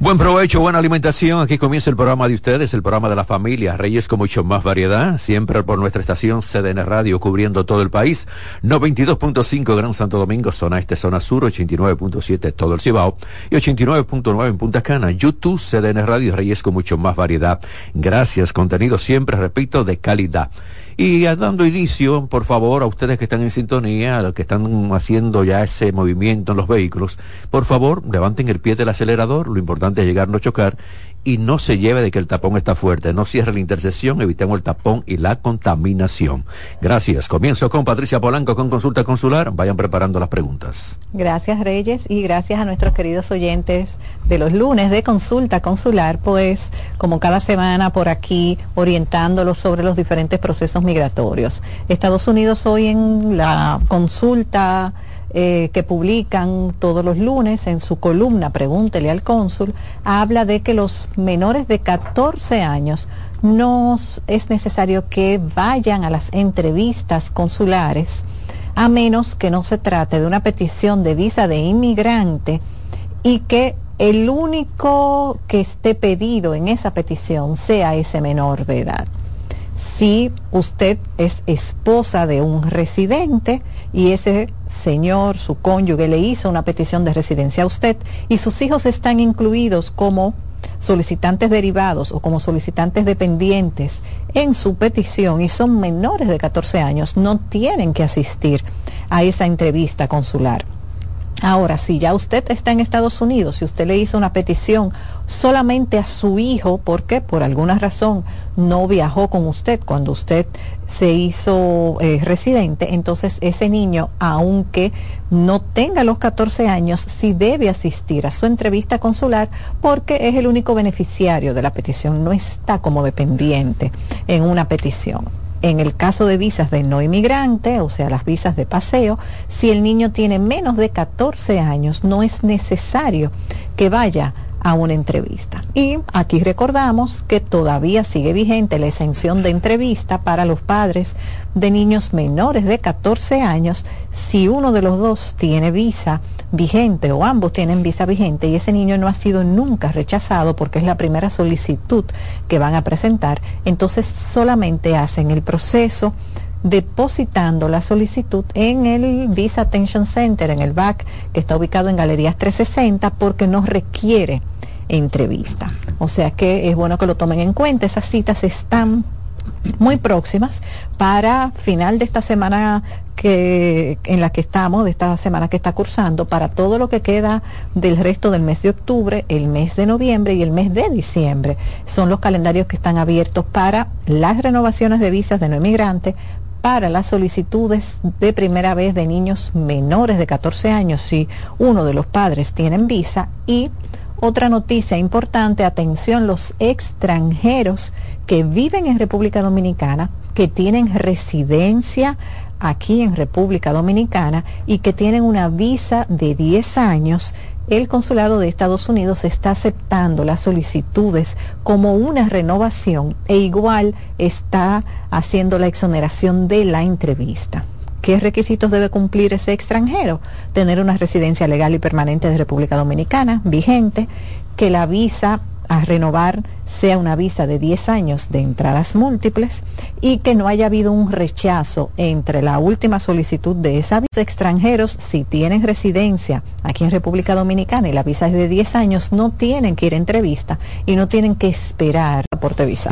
Buen provecho, buena alimentación. Aquí comienza el programa de ustedes, el programa de la familia. Reyes con mucho más variedad, siempre por nuestra estación CDN Radio, cubriendo todo el país. 92.5 Gran Santo Domingo, zona este, zona sur, 89.7 todo el Cibao y 89.9 en Punta Cana. YouTube, CDN Radio, Reyes con mucho más variedad. Gracias, contenido siempre, repito, de calidad. Y dando inicio, por favor, a ustedes que están en sintonía, a los que están haciendo ya ese movimiento en los vehículos, por favor, levanten el pie del acelerador, lo importante es llegar no chocar y no se lleve de que el tapón está fuerte, no cierre la intersección, evitemos el tapón y la contaminación. Gracias. Comienzo con Patricia Polanco con consulta consular. Vayan preparando las preguntas. Gracias Reyes y gracias a nuestros queridos oyentes de los lunes de consulta consular, pues como cada semana por aquí orientándolos sobre los diferentes procesos migratorios. Estados Unidos hoy en la consulta eh, que publican todos los lunes en su columna Pregúntele al cónsul, habla de que los menores de 14 años no es necesario que vayan a las entrevistas consulares a menos que no se trate de una petición de visa de inmigrante y que el único que esté pedido en esa petición sea ese menor de edad. Si usted es esposa de un residente y ese señor, su cónyuge, le hizo una petición de residencia a usted y sus hijos están incluidos como solicitantes derivados o como solicitantes dependientes en su petición y son menores de 14 años, no tienen que asistir a esa entrevista consular. Ahora, si ya usted está en Estados Unidos, si usted le hizo una petición solamente a su hijo, porque por alguna razón no viajó con usted cuando usted se hizo eh, residente, entonces ese niño, aunque no tenga los 14 años, sí debe asistir a su entrevista consular porque es el único beneficiario de la petición, no está como dependiente en una petición. En el caso de visas de no inmigrante, o sea, las visas de paseo, si el niño tiene menos de 14 años, no es necesario que vaya a una entrevista. Y aquí recordamos que todavía sigue vigente la exención de entrevista para los padres de niños menores de 14 años si uno de los dos tiene visa vigente o ambos tienen visa vigente y ese niño no ha sido nunca rechazado porque es la primera solicitud que van a presentar, entonces solamente hacen el proceso depositando la solicitud en el Visa Attention Center, en el BAC, que está ubicado en Galerías 360, porque no requiere entrevista. O sea que es bueno que lo tomen en cuenta. Esas citas están muy próximas para final de esta semana que en la que estamos, de esta semana que está cursando, para todo lo que queda del resto del mes de octubre, el mes de noviembre y el mes de diciembre. Son los calendarios que están abiertos para las renovaciones de visas de no inmigrantes, para las solicitudes de primera vez de niños menores de 14 años si uno de los padres tienen visa. Y otra noticia importante, atención, los extranjeros que viven en República Dominicana, que tienen residencia aquí en República Dominicana y que tienen una visa de 10 años, el Consulado de Estados Unidos está aceptando las solicitudes como una renovación e igual está haciendo la exoneración de la entrevista. ¿Qué requisitos debe cumplir ese extranjero? Tener una residencia legal y permanente de República Dominicana, vigente, que la visa a renovar sea una visa de 10 años de entradas múltiples y que no haya habido un rechazo entre la última solicitud de esa visa. Extranjeros, si tienen residencia aquí en República Dominicana y la visa es de 10 años, no tienen que ir a entrevista y no tienen que esperar por visa.